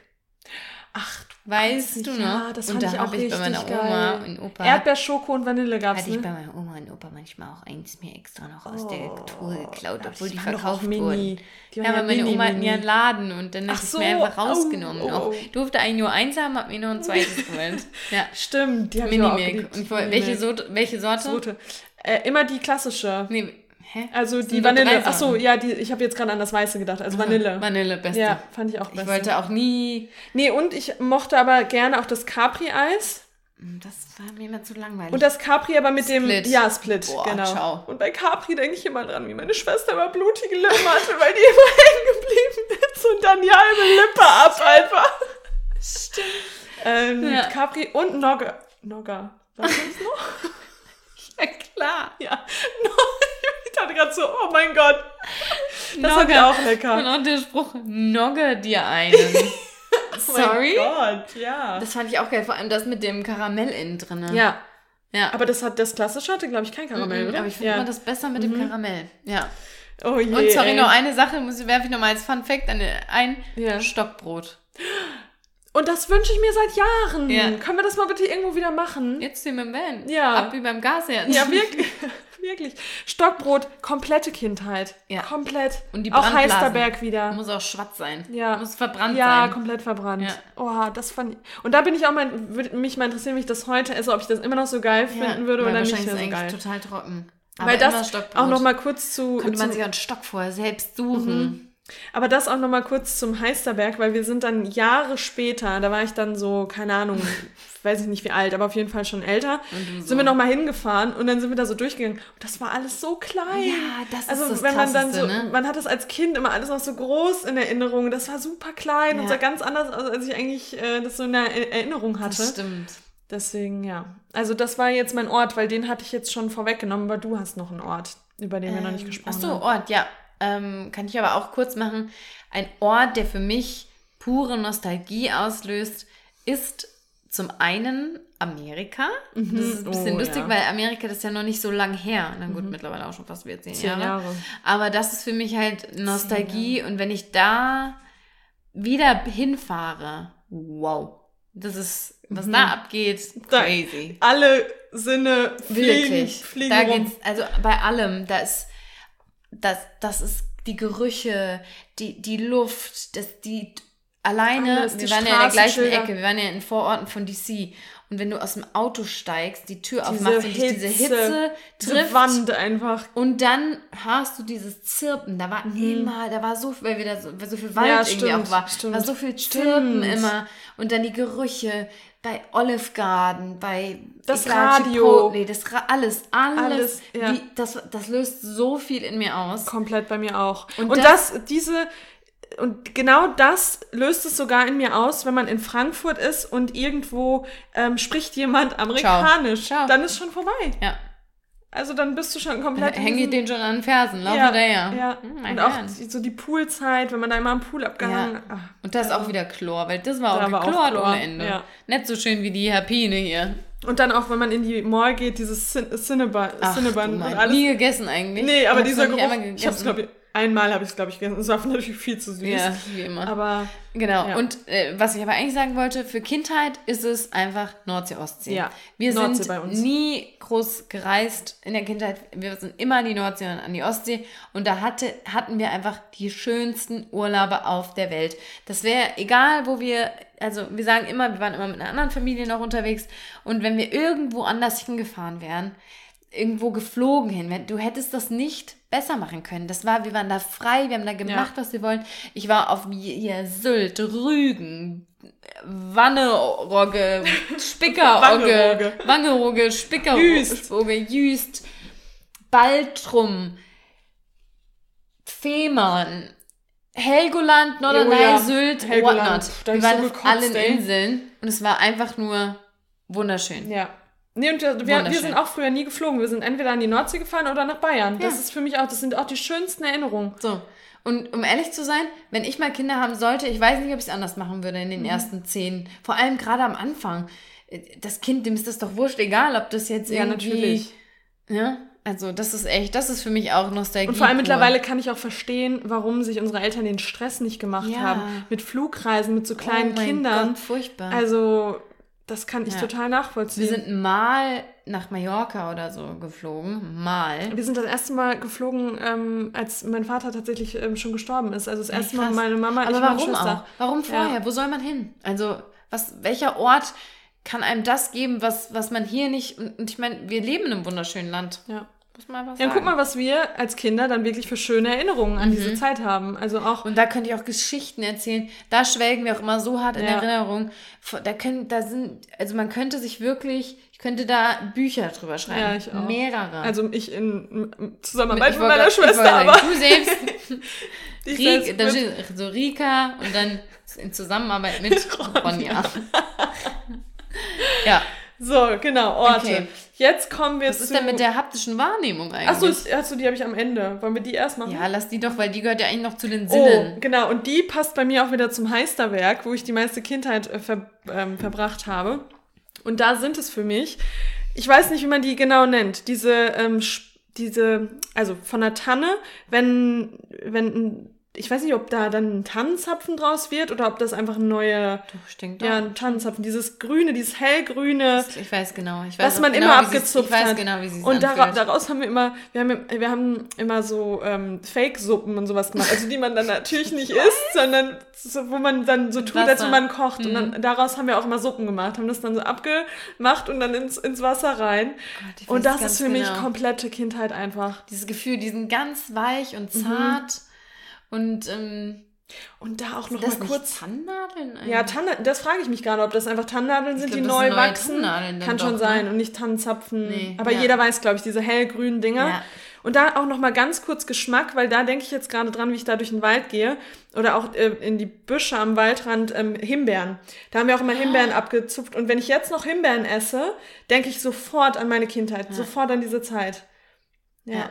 Ach, Weißt du noch? Ja, das und fand da ich auch habe ich bei meiner Oma geil. und Opa Erdbeer, Schoko und Vanille gab's, hatte ich bei ne? meiner Oma und Opa manchmal auch eins mir extra noch aus der Oh, Truhe geklaut, ja, obwohl die, doch verkauft auch wurden. Die Ja, aber meine mini, Oma hat mini. mir einen Laden und dann habe ich so, mir einfach rausgenommen. oh, Auch. oh. Durfte eigentlich nur eins haben, hab mir noch ein *laughs* zweites geholt. Ja, Stimmt, die habe ich auch Minimilk. Und welche, Sorte, welche Sorte? Sorte? Äh, immer die klassische. Nee, hä? Also die sind Vanille. Ach so, Sorten. ja, die, ich habe jetzt gerade an das Weiße gedacht. Also Vanille. Vanille, beste. Ja, fand ich auch ich besser. wollte auch nie. Nee, und ich mochte aber gerne auch das Capri-Eis. Das war mir immer zu langweilig. Und das Capri aber mit Split. dem. Ja, Split, Boah, genau. ciao. Und bei Capri denke ich immer dran, wie meine Schwester immer blutige Lippen hatte, weil die immer *laughs* hängen geblieben ist und dann die halbe Lippe ab einfach. Stimmt. Ähm, Ja. Capri und Nogga. Nogga. Was ist noch? *laughs* Ja, klar. ja. Ich dachte gerade so, oh mein Gott. Das fand ich Nogge. auch lecker. Und auch der Spruch, nogge dir einen. Sorry? *laughs* Oh mein Gott, ja. Das fand ich auch geil, vor allem das mit dem Karamell innen drin. ja, ja. aber das hat das klassische hatte, glaube ich, kein Karamell, Mhm, oder? aber ich finde ja. immer das besser mit dem Karamell. Ja. Oh je. Und sorry, ey. noch eine Sache, muss werfe ich noch mal als Fun Fact an- ein. Ja. Stockbrot. Und das wünsche ich mir seit Jahren. Ja. Können wir das mal bitte irgendwo wieder machen? Jetzt hier mit dem Van. Ja. Ab wie beim Gasherd. Ja, wirklich. *laughs* wirklich. Stockbrot, komplette Kindheit. Ja. Komplett. Und die Auch. Heisterberg wieder. Muss auch schwarz sein. Ja. Muss verbrannt ja, sein. komplett verbrannt. Ja. Oh, das fand ich. Und da bin ich auch mal, würde mich mal interessieren, wie ich das heute esse, ob ich das immer noch so geil finden würde ja, oder nicht mehr so geil. total trocken. Weil immer das auch noch mal kurz zu, Konnte man sich auch einen Stock vorher selbst suchen. aber das auch noch mal kurz zum Heisterberg, weil wir sind dann Jahre später, da war ich dann so, keine Ahnung, *laughs* weiß ich nicht wie alt, aber auf jeden Fall schon älter, Und so. sind wir noch mal hingefahren und dann sind wir da so durchgegangen. Und das war alles so klein. Ja, das ist also das wenn man dann so, ne? man hat das als Kind immer alles noch so groß in Erinnerung. Das war super klein und Ja. sah ganz anders aus, als ich eigentlich äh, das so in der E- Erinnerung hatte. Das stimmt. Deswegen, ja. Also das war jetzt mein Ort, weil den hatte ich jetzt schon vorweggenommen, aber du hast noch einen Ort, über den wir noch nicht gesprochen Ach so, haben. Ort, ja. Ähm, kann ich aber auch kurz machen. Ein Ort, der für mich pure Nostalgie auslöst, ist zum einen Amerika. Das ist ein bisschen Oh, lustig, ja. Mhm. weil Amerika das ist ja noch nicht so lang her. Na gut, mittlerweile auch schon fast wieder zehn, Zehn Jahre. Jahre. Aber das ist für mich halt Nostalgie. Und wenn ich da wieder hinfahre, wow. Das ist, was da abgeht, Mhm. Da- crazy. Alle Sinne fliegen, Wirklich. fliegen da rum. geht's, also bei allem, da ist, das, das ist die Gerüche, die, die Luft, das, die alleine, wir waren ja in der gleichen. Ecke, wir waren ja in Vororten von DC. Und wenn du aus dem Auto steigst, die Tür Diese aufmachst und dich diese Hitze, trifft. Wand einfach. Und dann hast du dieses Zirpen. Da war immer, da war so, weil wieder so, weil so viel Wald Ja, irgendwie stimmt, auch war. stimmt. War so viel Zirpen Stimmt. immer. Und dann die Gerüche bei Olive Garden, bei Das egal, Radio. Chipotle, das Ra alles, alles. Alles, ja. wie, das, das löst so viel in mir aus. Komplett bei mir auch. Und Und, das- das, diese, und genau das löst es sogar in mir aus, wenn man in Frankfurt ist und irgendwo ähm, spricht jemand amerikanisch. Ciao. Dann ist schon vorbei. Ja. Also dann bist du schon komplett. in Hänge ich den schon an den Fersen, lauf ja, hinterher. ja. Hm, Und auch die- so die Poolzeit, wenn man da immer am Pool abgehangen Ja. ach, Und das ist auch wieder Chlor, weil das war Da auch auch geklort Chlor, ohne Ende. ja. Nicht so schön wie die Herpine hier. Und dann auch, wenn man in die Mall geht, dieses Cin Cinnabon, Ach, Cinnabon und alles. nie gegessen eigentlich. Nee, aber dieser Geruch, ich hab's, glaube ich, einmal habe ich es, glaube ich, gegessen. Es war *laughs* natürlich viel zu süß. Ja, wie immer. Aber Genau. Ja. Und äh, was ich aber eigentlich sagen wollte, für Kindheit ist es einfach Nordsee-Ostsee. Ja, Wir Nordsee sind bei uns. nie groß gereist in der Kindheit. Wir sind immer an die Nordsee und an die Ostsee. Und da hatte, hatten wir einfach die schönsten Urlaube auf der Welt. Das wäre egal, wo wir, also wir sagen immer, wir waren immer mit einer anderen Familie noch unterwegs. Und wenn wir irgendwo anders hingefahren wären, irgendwo geflogen hin. Wenn- Du hättest das nicht besser machen können. Das war, wir waren da frei, wir haben da gemacht, was wir wollen. Ich war auf hier Sylt, Rügen, Wannerogge, Spickerogge. *laughs* Wangerooge, Spickerogge, Jüst. Baltrum, Fehmarn, Helgoland, Norderney, Oh ja, Sylt, Helgoland. whatnot. Wir waren so auf allen ey. Inseln und es war einfach nur wunderschön. Ja. Nee, und wir, wir, sind auch früher nie geflogen. Wir sind entweder an die Nordsee gefahren oder nach Bayern. Das Ja. ist für mich auch, das sind auch die schönsten Erinnerungen. So. Und um ehrlich zu sein, wenn ich mal Kinder haben sollte, ich weiß nicht, ob ich es anders machen würde in Mhm. den ersten zehn. Vor allem gerade am Anfang. Das Kind, dem ist das doch wurscht, egal, ob das jetzt Ja, irgendwie... natürlich. Ja, also das ist echt, das ist für mich auch Nostalgie. Und vor allem mittlerweile kann ich auch verstehen, warum sich unsere Eltern den Stress nicht gemacht Ja. haben. Mit Flugreisen, mit so kleinen oh mein Kindern. Gott, furchtbar. Also, das kann ich Ja. total nachvollziehen. wir sind mal nach Mallorca oder so geflogen. Mal. Wir sind das erste Mal geflogen, ähm, als mein Vater tatsächlich ähm, schon gestorben ist. Also das erste Mal krass. meine Mama, Aber ich, meine warum Schwester. auch? Warum Ja. vorher? Wo soll man hin? Also, was, welcher Ort kann einem das geben, was, was man hier nicht. Und, und ich meine, wir leben in einem wunderschönen Land. Ja. Muss man was Ja, sagen. guck mal, was wir als Kinder dann wirklich für schöne Erinnerungen an diese Zeit haben. Also auch, Und da könnte ich auch Geschichten erzählen. Da schwelgen wir auch immer so hart in Ja. Erinnerung. Da können, da sind, also man könnte sich wirklich, ich könnte da Bücher drüber schreiben. Ja, ich auch. Mehrere. also ich in, in Zusammenarbeit mit wollte meiner wollte Schwester, sagen, aber Du selbst, *laughs* *laughs* Rik, dann mit- steht so Rika und dann in Zusammenarbeit mit *laughs* Ronja. ja, So, genau, Orte. Okay. Jetzt kommen wir was zu... ist denn mit der haptischen Wahrnehmung eigentlich? Achso, achso, die habe ich am Ende. Wollen wir die erst machen? ja, lass die doch, weil die gehört ja eigentlich noch zu den Oh, Sinnen. genau. Und die passt bei mir auch wieder zum Heisterwerk, wo ich die meiste Kindheit äh, ver, ähm, verbracht habe. Und da sind es für mich, ich weiß nicht, wie man die genau nennt, diese, ähm, diese, also von der Tanne, wenn, wenn, ein- ich weiß nicht, ob da dann ein Tannenzapfen draus wird oder ob das einfach ein neuer, Du stinkt doch. ja, ein Tannenzapfen, dieses grüne, dieses hellgrüne, Ich weiß genau. Ich weiß was man genau, immer abgezupft Ich weiß hat. genau, wie sie Und dara anfühlt. daraus haben wir immer, wir haben, wir haben immer so ähm, Fake-Suppen und sowas gemacht. Also die man dann natürlich nicht *laughs* isst, sondern so, wo man dann so tut, als Wasser. wenn man kocht. Und Mhm. dann daraus haben wir auch immer Suppen gemacht, haben das dann so abgemacht und dann ins, ins Wasser rein. Gott, ich und das ist für mich genau. komplette Kindheit einfach. Dieses Gefühl, die sind ganz weich und zart. Und ähm, Und da auch noch das mal kurz. Tannennadeln? Ja, Tann das frage ich mich gerade, ob das einfach Tannennadeln sind, glaub, die neu wachsen. Tannennadeln Kann schon doch, sein ne? und nicht Tannenzapfen. Nee, Aber ja. jeder weiß, glaube ich, diese hellgrünen Dinger. Ja. Und da auch noch mal ganz kurz Geschmack, weil da denke ich jetzt gerade dran, wie ich da durch den Wald gehe oder auch äh, in die Büsche am Waldrand ähm, Himbeeren. Da haben wir auch immer Himbeeren Ah. abgezupft und wenn ich jetzt noch Himbeeren esse, denke ich sofort an meine Kindheit, sofort an diese Zeit. Ja.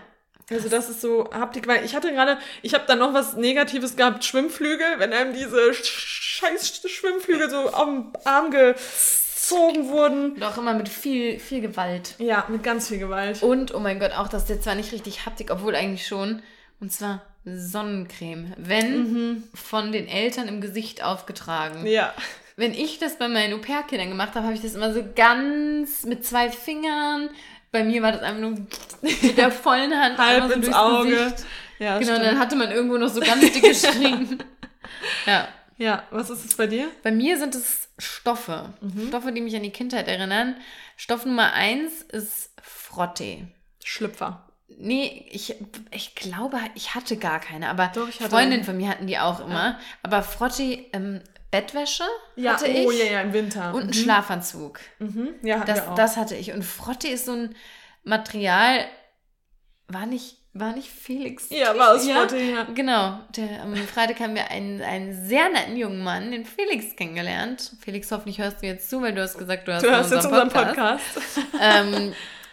Also das ist so Haptik, weil ich hatte gerade, ich habe da noch was Negatives gehabt, Schwimmflügel, wenn einem diese scheiß Schwimmflügel so am Arm gezogen wurden. Und auch immer mit viel, viel Gewalt. Ja, mit ganz viel Gewalt. Und, oh mein Gott, auch das ist jetzt zwar nicht richtig Haptik, obwohl eigentlich schon. Und zwar Sonnencreme. Wenn von den Eltern im Gesicht aufgetragen. Ja. Wenn ich das bei meinen Au-pair-Kindern gemacht habe, habe ich das immer so ganz mit zwei Fingern. Bei mir war das einfach nur *laughs* mit der vollen Hand Halb so ins Auge. Gesicht. Ja, Genau, stimmt. dann hatte man irgendwo noch so ganz dicke *laughs* Strichen. ja. Ja, was ist es bei dir? Bei mir sind es Stoffe. Mhm. Stoffe, die mich an die Kindheit erinnern. Stoff Nummer eins ist Frottee. Schlüpfer. Nee, ich, ich glaube, ich hatte gar keine, aber Doch, hatte Freundinnen von mir hatten die auch immer. Aber Frottee, ähm, Bettwäsche Ja, hatte ich oh ja, ja, im Winter. und einen Schlafanzug. Mhm. Ja, Das, wir auch. das hatte ich. Und Frottee ist so ein Material, war nicht, war nicht Felix? ja, war aus ja? Frottee, ja. Genau. Der, am Freitag haben wir einen, einen sehr netten jungen Mann, den Felix, kennengelernt. Felix, hoffentlich hörst du jetzt zu, weil du hast gesagt, du hast, Du hörst jetzt unseren Podcast. Podcast. *laughs* ähm,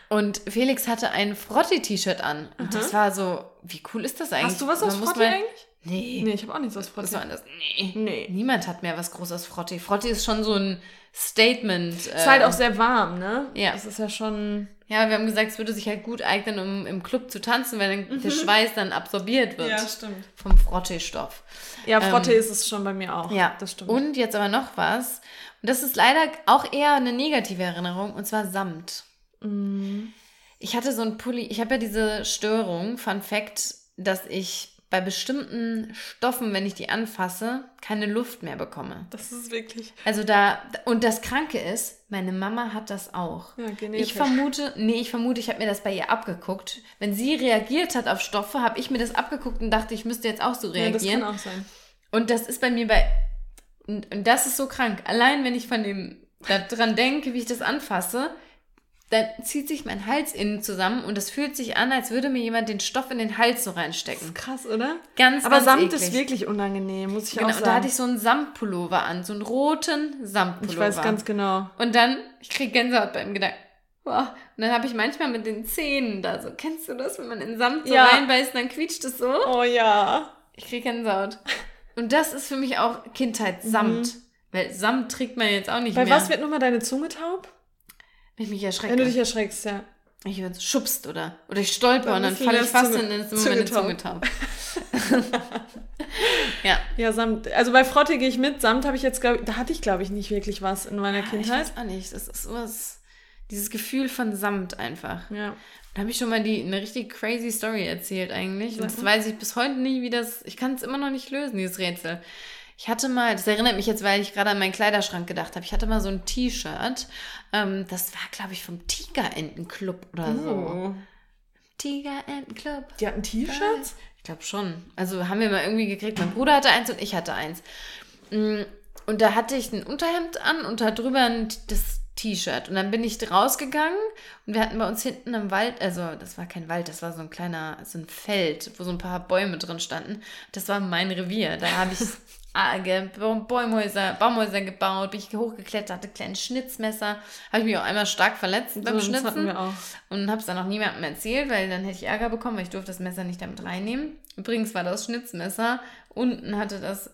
und Felix hatte ein Frottee-T-Shirt an. Und das war so, wie cool ist das eigentlich? Hast du was aus mal- eigentlich? Nee. Nee, ich habe auch nichts aus Was Frottee. war das? Nee. Nee. Niemand hat mehr was groß aus Frottee. Frottee ist schon so ein Statement. Ist halt auch sehr warm, ne? Ja. Das ist ja schon. Ja, wir haben gesagt, es würde sich halt gut eignen, um im Club zu tanzen, weil dann der Schweiß dann absorbiert wird stimmt. vom Frottee-Stoff. Ja, Frottee ist es schon bei mir auch. Ja, das stimmt. Und jetzt aber noch was. Und das ist leider auch eher eine negative Erinnerung, und zwar Samt. Mhm. Ich hatte so ein Pulli, ich habe ja diese Störung, Fun Fact, dass ich bei bestimmten Stoffen, wenn ich die anfasse, keine Luft mehr bekomme. Das ist wirklich. Also da, und das Kranke ist, meine Mama hat das auch. Ja, genetisch. Ich vermute, nee, ich vermute, ich habe mir das bei ihr abgeguckt. Wenn sie reagiert hat auf Stoffe, habe ich mir das abgeguckt und dachte, ich müsste jetzt auch so Ja, das reagieren. kann auch sein. Und das ist bei mir bei. Und, und das ist so krank. Allein wenn ich von dem daran denke, wie ich das anfasse, dann zieht sich mein Hals innen zusammen und es fühlt sich an, als würde mir jemand den Stoff in den Hals so reinstecken. Krass, oder? Ganz, Aber ganz Samt eklig. ist wirklich unangenehm, muss ich Genau, auch und sagen. da hatte ich so einen Samtpullover an, so einen roten Samtpullover. ich weiß ganz genau. Und dann, ich kriege Gänsehaut beim Gedanken. Boah. Und dann habe ich manchmal mit den Zähnen da so, kennst du das, wenn man in Samt so Ja. reinbeißt, dann quietscht es so? Oh ja. Ich kriege Gänsehaut. Und das ist für mich auch Kindheit, Samt. Weil Samt trägt man jetzt auch nicht Bei mehr. was wird nochmal deine Zunge taub? Wenn ich mich erschrecke. Wenn du dich erschreckst, ja. ich werde schubst oder, oder ich stolper und dann falle ich fast Zunge- in, dann ist immer meine Zunge taub. ja. Ja, Samt. Also bei Frotte gehe ich mit. Samt habe ich jetzt, glaube da hatte ich, glaube ich, nicht wirklich was in meiner Ich Kindheit. weiß auch nicht. Das ist sowas, dieses Gefühl von Samt einfach. Ja. Da habe ich schon mal die, eine richtig crazy Story erzählt eigentlich. Und das weiß ich bis heute nicht, wie das. Ich kann es immer noch nicht lösen, dieses Rätsel. Ich hatte mal, das erinnert mich jetzt, weil ich gerade an meinen Kleiderschrank gedacht habe. Ich hatte mal so ein T-Shirt. Ähm, das war, glaube ich, vom Tigerentenclub oder so. Oh. Tigerentenclub. Die hatten T-Shirts? Ich glaube schon. Also haben wir mal irgendwie gekriegt. Mein Bruder hatte eins und ich hatte eins. Mm, Und da hatte ich ein Unterhemd an und da drüber ein, das T-Shirt. Und dann bin ich rausgegangen und wir hatten bei uns hinten im Wald, also das war kein Wald, das war so ein kleiner, so ein Feld, wo so ein paar Bäume drin standen. Das war mein Revier. Da habe ich *laughs* Bäumhäuser, Baumhäuser gebaut, bin ich hochgeklettert, hatte ein kleines Schnitzmesser. Habe ich mich auch einmal stark verletzt beim So, das Schnitzen. Und habe es dann auch niemandem erzählt, weil dann hätte ich Ärger bekommen, weil ich durfte das Messer nicht damit reinnehmen. Übrigens war das Schnitzmesser, unten hatte das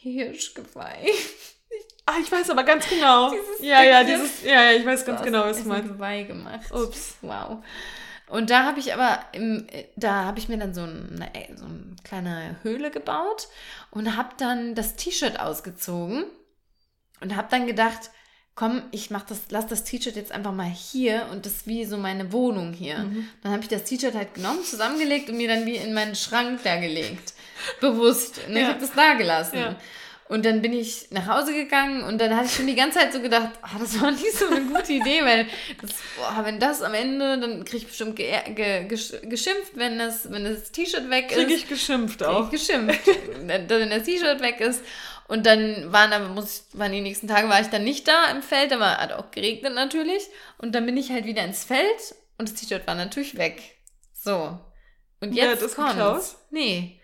Hirschgeweih. *laughs* Ah, ich weiß aber ganz genau. *laughs* Dieses ja, ja, dieses, ja, ja, ich weiß ganz So genau, was du meinst. Geweih gemacht. Ups. Wow. Und da habe ich aber, im, da habe ich mir dann so eine, so eine kleine Höhle gebaut und habe dann das T-Shirt ausgezogen und habe dann gedacht, komm, ich mach das, lass das T-Shirt jetzt einfach mal hier und das ist wie so meine Wohnung hier. Mhm. Dann habe ich das T-Shirt halt genommen, zusammengelegt und mir dann wie in meinen Schrank da gelegt. Bewusst. Ich Ja. habe das da gelassen. Ja. Und dann bin ich nach Hause gegangen und dann hatte ich schon die ganze Zeit so gedacht, ah, das war *laughs* nicht so eine gute Idee, weil das, boah, wenn das am Ende, dann kriege ich bestimmt ge ge gesch geschimpft, wenn das, wenn das T-Shirt weg ist. Krieg ich geschimpft Krieg ich auch. geschimpft, wenn das T-Shirt weg ist. Und dann waren aber, muss ich, waren die nächsten Tage war ich dann nicht da im Feld, war, hat auch geregnet natürlich. Und dann bin ich halt wieder ins Feld und das T-Shirt war natürlich weg. So. Und jetzt hat das kommt's. geklaut? Nee.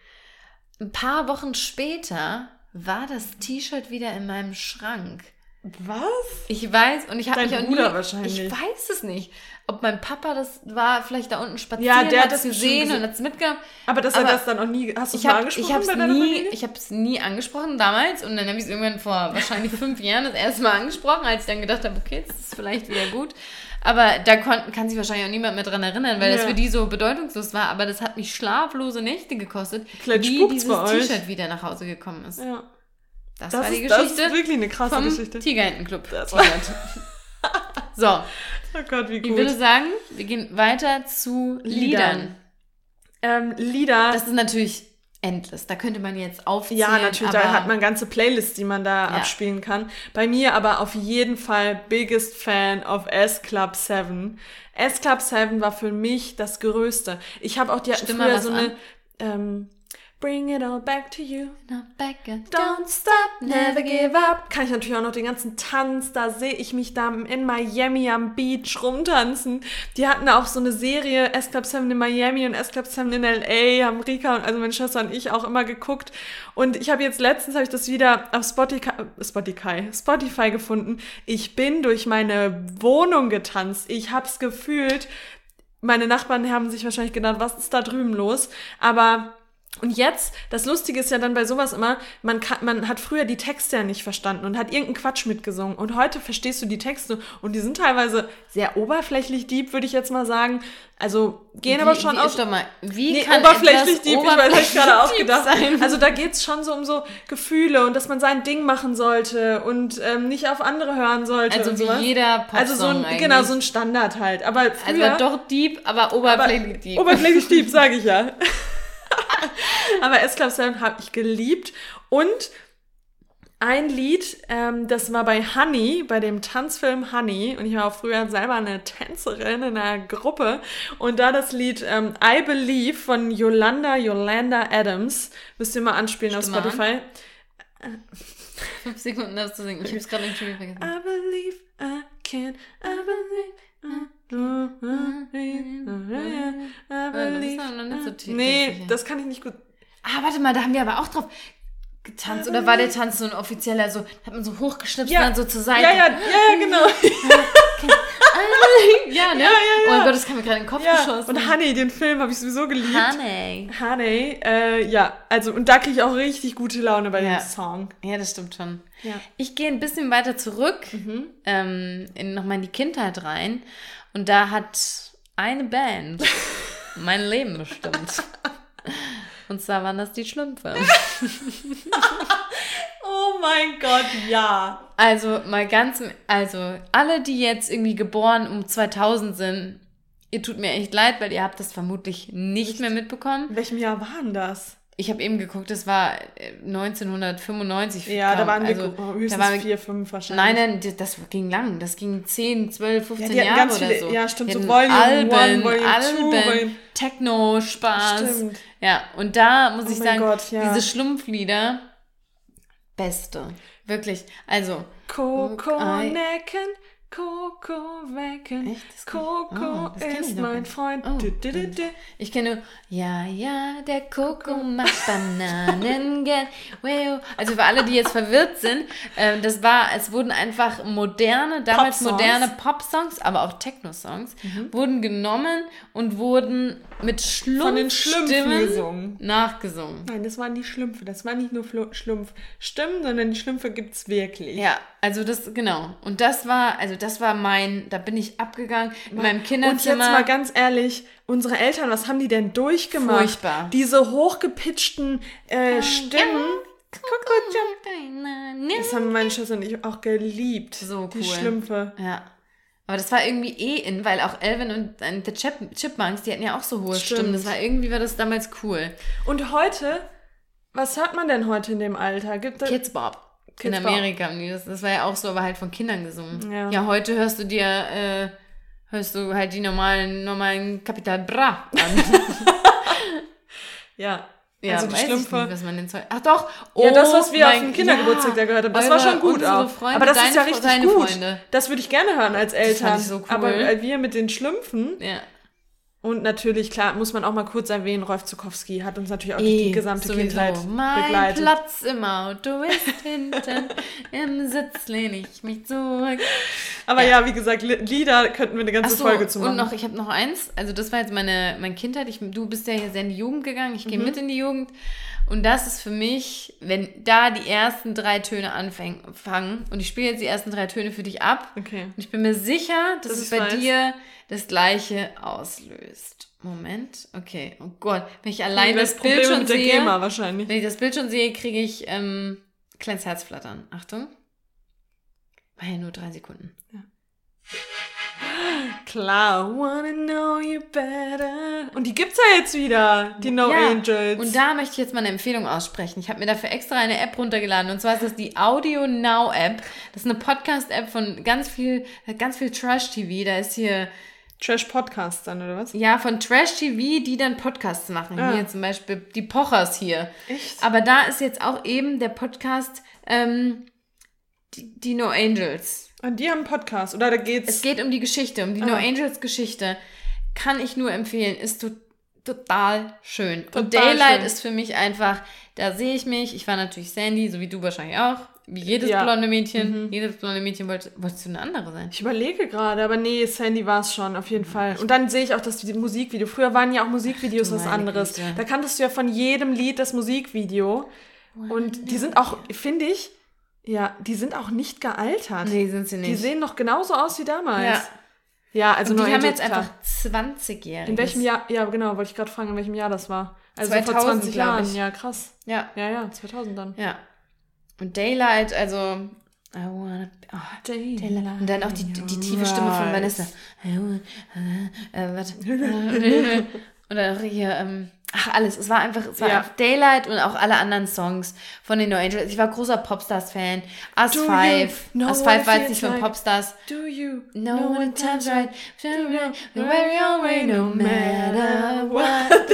Ein paar Wochen später war das T-Shirt wieder in meinem Schrank. Was? Ich weiß, und ich habe mich auch Bruder nie, wahrscheinlich. Ich weiß es nicht. Ob mein Papa das war, vielleicht da unten spazieren, Ja, der hat es gesehen gesehen. und hat es mitgenommen. Aber dass er das dann auch nie. Hast du es Ich mal habe angesprochen ich hab's bei deiner nie, Familie? ich hab's nie angesprochen damals und dann habe ich es irgendwann vor wahrscheinlich *laughs* fünf Jahren das erste Mal angesprochen, als ich dann gedacht habe, okay, das ist vielleicht wieder gut. Aber da kon kann sich wahrscheinlich auch niemand mehr dran erinnern, weil das Ja. für die so bedeutungslos war. Aber das hat mich schlaflose Nächte gekostet, Vielleicht wie dieses. T-Shirt wieder nach Hause gekommen ist. ja. Das, Das war die ist, das Geschichte ist wirklich eine krasse vom Geschichte. Tigerentenclub. Das war- T-Shirt. so, *laughs* Oh Gott, wie ich gut. würde sagen, wir gehen weiter zu Liedern. Liedern. Ähm, Lieder. Das ist natürlich, endless. Da könnte man jetzt aufzählen. Ja, natürlich, da hat man ganze Playlists, die man da Ja. abspielen kann. Bei mir aber auf jeden Fall biggest Fan of S Club 7. S Club 7 war für mich das Größte. Ich habe auch die hatten Stimm mal früher so eine ähm, Bring it all back to you. Not back and Don't stop, never give up. Kann ich natürlich auch noch den ganzen Tanz, da sehe ich mich da in Miami am Beach rumtanzen. Die hatten auch so eine Serie, S Club 7 in Miami und S Club 7 in L.A., haben Rika und also meine Schwester und ich auch immer geguckt. Und ich habe jetzt letztens, habe ich das wieder auf Spotify, Spotify, Spotify gefunden. Ich bin durch meine Wohnung getanzt. Ich hab's gefühlt. Meine Nachbarn haben sich wahrscheinlich gedacht, was ist da drüben los? Aber und jetzt, das Lustige ist ja dann bei sowas immer, man, kann, man hat früher die Texte ja nicht verstanden und hat irgendeinen Quatsch mitgesungen. Und heute verstehst du die Texte und die sind teilweise sehr oberflächlich deep, würde ich jetzt mal sagen. Also gehen aber Wie- schon wie, aus. Stopp mal, wie Nee, kann oberflächlich deep, ich weiß, gerade auch oberflächlich gedacht. sein? Also da geht's schon so um so Gefühle und dass man sein Ding machen sollte und ähm, nicht auf andere hören sollte. Also wie sowas. jeder Popsong Also so ein, eigentlich. genau, so ein Standard halt. Aber Also früher, war doch deep, aber oberflächlich deep. Oberflächlich deep, sage ich ja. *laughs* *laughs* Aber S-Club 7 habe ich geliebt. Und ein Lied, ähm, das war bei Honey, bei dem Tanzfilm Honey. Und ich war auch früher selber eine Tänzerin in einer Gruppe. Und da das Lied ähm, I Believe von Yolanda Yolanda Adams, müsst ihr mal anspielen auf Stimme an. Spotify. Fünf Sekunden das zu singen. Ich hab's gerade im Stream vergessen. I believe I can, I believe. Das so tief. Nee, das kann ich nicht gut. Ah, warte mal, da haben wir aber auch drauf getanzt. Oder war der Tanz so ein offizieller, so, hat man so hochgeschnipst Ja. und dann so zur Seite? Ja, ja, ja, ja, genau. *laughs* *laughs* *laughs* ja, ne? Ja, ja, Oh ja. mein Gott, das kam mir gerade in den Kopf Ja, geschossen. und Honey, den Film habe ich sowieso geliebt. Honey. Honey, äh, ja, also und da kriege ich auch richtig gute Laune bei Ja. dem Song. Ja, das stimmt schon. Ja. Ich gehe ein bisschen weiter zurück, ähm, in, nochmal in die Kindheit rein. Und da hat eine Band *laughs* mein Leben bestimmt. Und zwar waren das die Schlümpfe. *laughs* Oh mein Gott, ja. Also mal ganz, also alle, die jetzt irgendwie geboren um 2000 sind, ihr tut mir echt leid, weil ihr habt das vermutlich nicht mehr mitbekommen. In welchem Jahr waren das? Ich habe eben geguckt, das war äh, 1995. Ja, da kam- waren wir also, oh, höchstens da waren wir, vier, fünf wahrscheinlich. Nein, nein, das- ging lang. Das ging 10, 12, 15 die hatten Jahre ganz oder viele- so. ja, stimmt, so Volume Alben, One, Volume Two, Alben, Volume- Techno, Spaß. Stimmt. Ja, und da muss Oh ich sagen, Gott, ja. diese Schlumpflieder, beste. Wirklich. Also, Coco necken, Coco wecken. Coco Oh, ist mein. Freund. Oh. Du, du, du. Ich kenne nur, ja, ja, der Koko macht Bananen *laughs* gern. Also für alle, die jetzt verwirrt sind, ähm, das war, es wurden einfach moderne, damals Pop-Songs. moderne Pop-Songs, aber auch Techno-Songs, wurden genommen und wurden mit Von den Schlümpfen Schlumpfstimmen gesungen. nachgesungen. Nein, das waren die Schlümpfe. Das waren nicht nur Flo- Schlumpfstimmen, sondern die Schlümpfe gibt's wirklich. Ja, also das, genau. Und das war, also das war mein, da bin ich abgegangen in meinem Kinderzimmer. Und jetzt mal ganz ehrlich, unsere Eltern, was haben die denn durchgemacht? Furchtbar. Diese hochgepitchten äh, Stimmen. Das haben meine Schwester und ich auch geliebt. So Die cool. Schlümpfe. Ja. Aber das war irgendwie eh in, weil auch Elvin und The Chip Chipmunks, die hatten ja auch so hohe Stimmt. Stimmen. Das war irgendwie, war das damals cool. Und heute, was hört man denn heute in dem Alter? Gibt es Kids Bob. in Kids Bop. Amerika. die Das, das war ja auch so, aber halt von Kindern gesungen. Ja. Ja, heute hörst du dir, äh, hörst du halt die normalen, normalen Kapital Bra an. *laughs* Ja. Ja, also die Schlümpfe. nicht, was man denn Zeug. Ach doch. Ja, das, oh was wir auf mein- dem Kindergeburtstag da gehört haben, das Eure- war schon gut auch. Freunde, Aber das deine, ist ja richtig gut. Freunde. Das würde ich gerne hören als Eltern. fand ich so cool. Aber wir mit den Schlümpfen Ja. Und natürlich, klar, muss man auch mal kurz erwähnen, Rolf Zukowski hat uns natürlich auch durch die Eh, gesamte sowieso. Kindheit mein begleitet. Platz im Auto ist *laughs* hinten, im Sitz lehne ich mich zurück. Aber ja, wie gesagt, Li- Lieder könnten wir eine ganze Achso, Folge zu machen. und noch, ich habe noch eins, also das war jetzt meine, meine Kindheit, ich, du bist ja hier sehr in die Jugend gegangen, ich Mhm. gehe mit in die Jugend und das ist für mich, wenn da die ersten drei Töne anfangen fangen, und ich spiele jetzt die ersten drei Töne für dich ab Okay. und ich bin mir sicher, dass Dass es bei weiß. dir das gleiche auslöst. Moment, okay, oh Gott, wenn ich allein das hast Bild schon sehe, GEMA wahrscheinlich. wenn ich das Bild schon sehe, kriege ich ähm, kleines Herzflattern. Achtung. War ja nur drei Sekunden. Klar. Wanna know you better. Und die gibt's ja jetzt wieder, die No Ja, Angels. Und da möchte ich jetzt mal eine Empfehlung aussprechen. Ich habe mir dafür extra eine App runtergeladen. Und zwar ist das die Audio Now App. Das ist eine Podcast-App von ganz viel, ganz viel Trash-TV. Da ist hier, Trash Podcast dann, oder was? ja, von Trash-TV, die dann Podcasts machen. Ah. Hier zum Beispiel die Pochers hier. Echt? Aber da ist jetzt auch eben der Podcast, ähm, die, die No Angels. Und die haben einen Podcast, oder da geht's. Es geht um die Geschichte, um die No Ah. Angels Geschichte. Kann ich nur empfehlen. Ist to total schön. Und Total Daylight schön. ist für mich einfach, da sehe ich mich. Ich war natürlich Sandy, so wie du wahrscheinlich auch. Wie jedes Ja. Mhm. blonde Mädchen. Jedes blonde Mädchen wollte, wolltest du eine andere sein. Ich überlege gerade, aber nee, Sandy war es schon, auf jeden Fall. Und dann sehe ich auch das Musikvideo. Früher waren ja auch Musikvideos du was anderes. Güte. Da kanntest du ja von jedem Lied das Musikvideo. Und die sind auch, finde ich, ja, die sind auch nicht gealtert. Nee, sind sie nicht. Die sehen noch genauso aus wie damals. Ja. Ja, also Und die haben jetzt klar. einfach 20-Jährige. In welchem Jahr? Ja, genau, wollte ich gerade fragen, in welchem Jahr das war. Also vor 2000, 20 glaub Jahren. ich. Ja, krass. Ja, Ja, ja, 2000 dann. ja. Und Daylight, also. I wanna. Oh, Daylight. Und dann auch die, die tiefe Stimme von. Vanessa. I wanna- äh, äh. Und *laughs* dann auch hier, ähm, ach alles, es war einfach, es war Ja. einfach Daylight und auch alle anderen Songs von den No Angels. Ich war großer Popstars-Fan. Us Do you 5. know Us what 5 war jetzt nicht von? Popstars. Do you No one time's right. The very own way, no matter *laughs* what.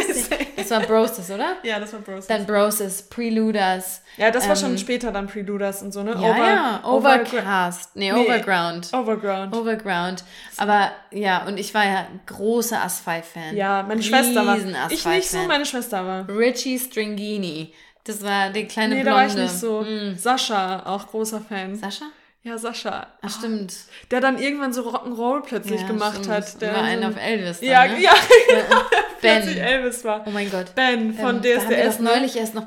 Das war Broses, oder? Ja, das war Bros. Dann Broses, Preluders. Ja, das war ähm, schon später dann Preluders und so, ne? Ja, ja, Over- Overcast. Nee, Nee. Overground. Overground. Overground. Aber ja, und ich war ja großer As-5-Fan. Ja, meine Schwester war. Ich nicht so, As-5-Fan. meine Schwester war. Richie Stringini. Das war der kleine Nee, da Blonde. war ich nicht so. Mm. Sascha, auch großer Fan. Sascha? Ja, Sascha. Ach, stimmt. Der dann irgendwann so Rock'n'Roll plötzlich Ja, gemacht stimmt. hat. Der war so einer ein- auf Elvis. Dann, Ja, ne? ja, *laughs* plötzlich Ben. Elvis war. Oh mein Gott. Ben von Ähm, da haben wir DSDS. das ne? neulich erst noch.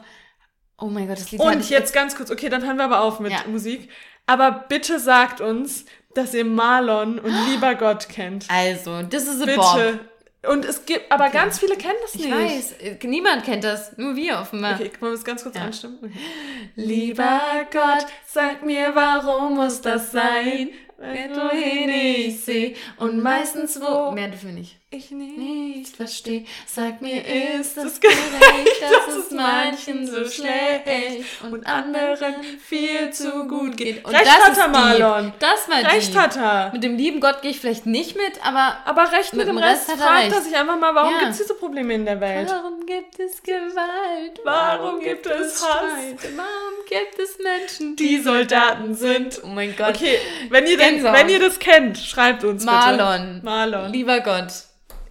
Oh mein Gott, das Lied Und ich jetzt ganz kurz, okay, dann hören wir aber auf mit Ja. Musik. Aber bitte sagt uns, dass ihr Marlon und *gasps* Lieber Gott kennt. Also, this is a Bitte. Bob. Und es gibt, aber ganz viele kennen das Ich nicht. weiß, äh, niemand kennt das, nur wir offenbar. Okay, können wir das ganz kurz Ja. anstimmen? *gasps* Okay. Lieber Gott, sag mir, warum muss das sein, wenn du hin ich seh und meistens wo. Mehr dürfen wir nicht. Ich nicht. Nicht versteh, sag mir, ist es gerecht, dass es manchen so schlecht und anderen viel zu gut geht. Und Recht das hat er. Marlon. Das war Recht deep. hat er. Mit dem lieben Gott gehe ich vielleicht nicht mit, aber Aber recht mit, Mit dem Rest, Rest fragt er sich einfach mal, warum Ja. gibt es diese Probleme in der Welt? Warum gibt es Gewalt? Warum gibt es Hass? Streit? Warum gibt es Menschen, Die Soldaten sind. Oh mein Gott. Okay, wenn ihr, den, wenn ihr das kennt, schreibt uns Marlon. bitte. Marlon. Lieber Gott.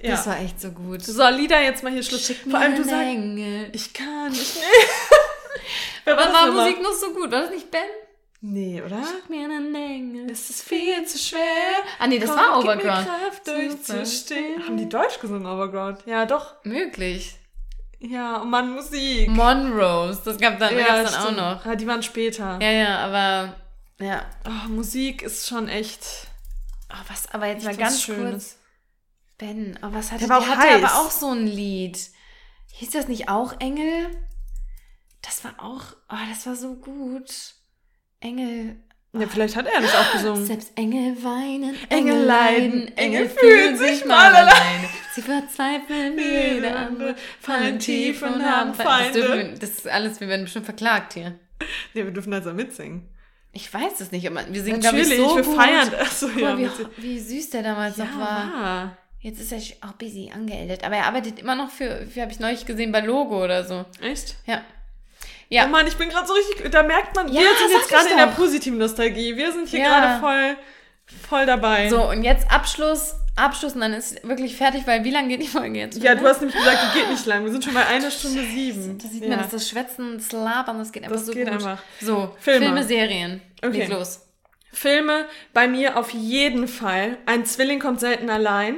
Ja. Das war echt so gut. So, Lieder jetzt mal hier Schluss. Vor allem du sagst, ich kann nicht. *laughs* Wer das war nochmal? Musik noch so gut? War das nicht Ben? Nee, oder? Schick mir einen Engel. Es ist viel zu schwer. Ah nee, das Komm, war gib mir Overground. Kraft durchzustehen. Haben die Deutsch gesungen, Overground? Ja, doch. Möglich. Ja, und Mann, Musik. Monrose, das gab dann, ja, gab's dann auch noch. Ja, die waren später. Ja, ja, aber ja. Oh, Musik ist schon echt. Oh, was, aber jetzt mal ganz Schönes. kurz. Ben, oh, was hatte Der war der hatte aber auch so ein Lied. Hieß das nicht auch Engel? Das war auch, oh, das war so gut. Engel. Ja, vielleicht hat er das auch gesungen. *gasps* Selbst Engel weinen, Engel Engel leiden, Engel fühlen sich mal mal allein. alleine. Sie verzweifeln jeder andere, fallen tief und haben Feinde. Das, dürfen, wir- das ist alles, wir werden bestimmt verklagt hier. Nee, wir dürfen also mitsingen. Ich weiß es nicht, aber wir singen, glaube ich, Natürlich, so wir gut. feiern. Achso, Guck ja. wie, wie süß der damals noch ja, war. war. Jetzt ist er auch busy angeeldet, aber er arbeitet immer noch für, für habe ich neulich gesehen, bei Logo oder so. Echt? Ja. Oh Ja, Mann, ich bin gerade so richtig, da merkt man, Ja, wir sind jetzt gerade in der positiven Nostalgie. Wir sind hier Ja. gerade voll, voll dabei. so und jetzt Abschluss, Abschluss und dann ist wirklich fertig, weil wie lange geht die Folge jetzt? Ja, du hast nämlich gesagt, die geht nicht lang. Wir sind schon bei einer Stunde sieben. Da sieht ja. man, dass das Schwätzen, das Labern, das geht einfach Das so geht gut. einfach. So, Filme. Filme, Serien. Okay. Leg los. Filme bei mir auf jeden Fall. Ein Zwilling kommt selten allein.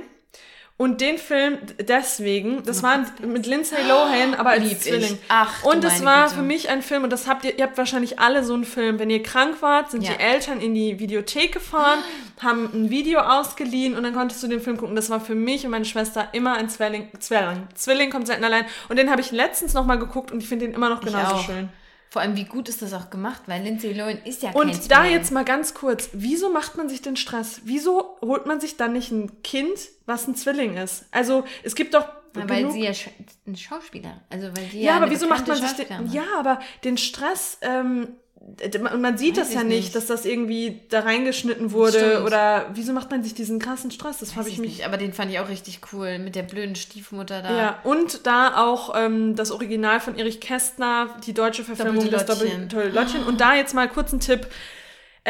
Und den Film deswegen, das war mit Lindsay Lohan, aber als Lieb ich. Zwilling. Ach, du und es meine war Güte. für mich ein Film, und das habt ihr, ihr habt wahrscheinlich alle so einen Film. Wenn ihr krank wart, sind Ja. die Eltern in die Videothek gefahren, *gasps* haben ein Video ausgeliehen und dann konntest du den Film gucken. Das war für mich und meine Schwester immer ein Zwilling. Zwilling, Zwilling kommt selten allein. Und den habe ich letztens nochmal geguckt und ich finde den immer noch Ich genauso schön. Vor allem, wie gut ist das auch gemacht, weil Lindsay Lohan ist ja kein Und da Zwilling. jetzt mal ganz kurz, wieso macht man sich den Stress? Wieso holt man sich dann nicht ein Kind, was ein Zwilling ist? Also es gibt doch Na, weil sie ja sch- ein Schauspieler, also weil die ja, ja aber wieso macht man sich den, ja, aber den Stress, ähm, d- man sieht Weiß das ja ich nicht, nicht. dass das irgendwie da reingeschnitten wurde Stimmt. oder wieso macht man sich diesen krassen Stress? Das habe ich ich mich nicht, aber den fand ich auch richtig cool mit der blöden Stiefmutter da. Ja, und da auch ähm, das Original von Erich Kästner, die deutsche Verfilmung des Doppelte Doppelte Lottchen. Und da jetzt mal kurz ein Tipp.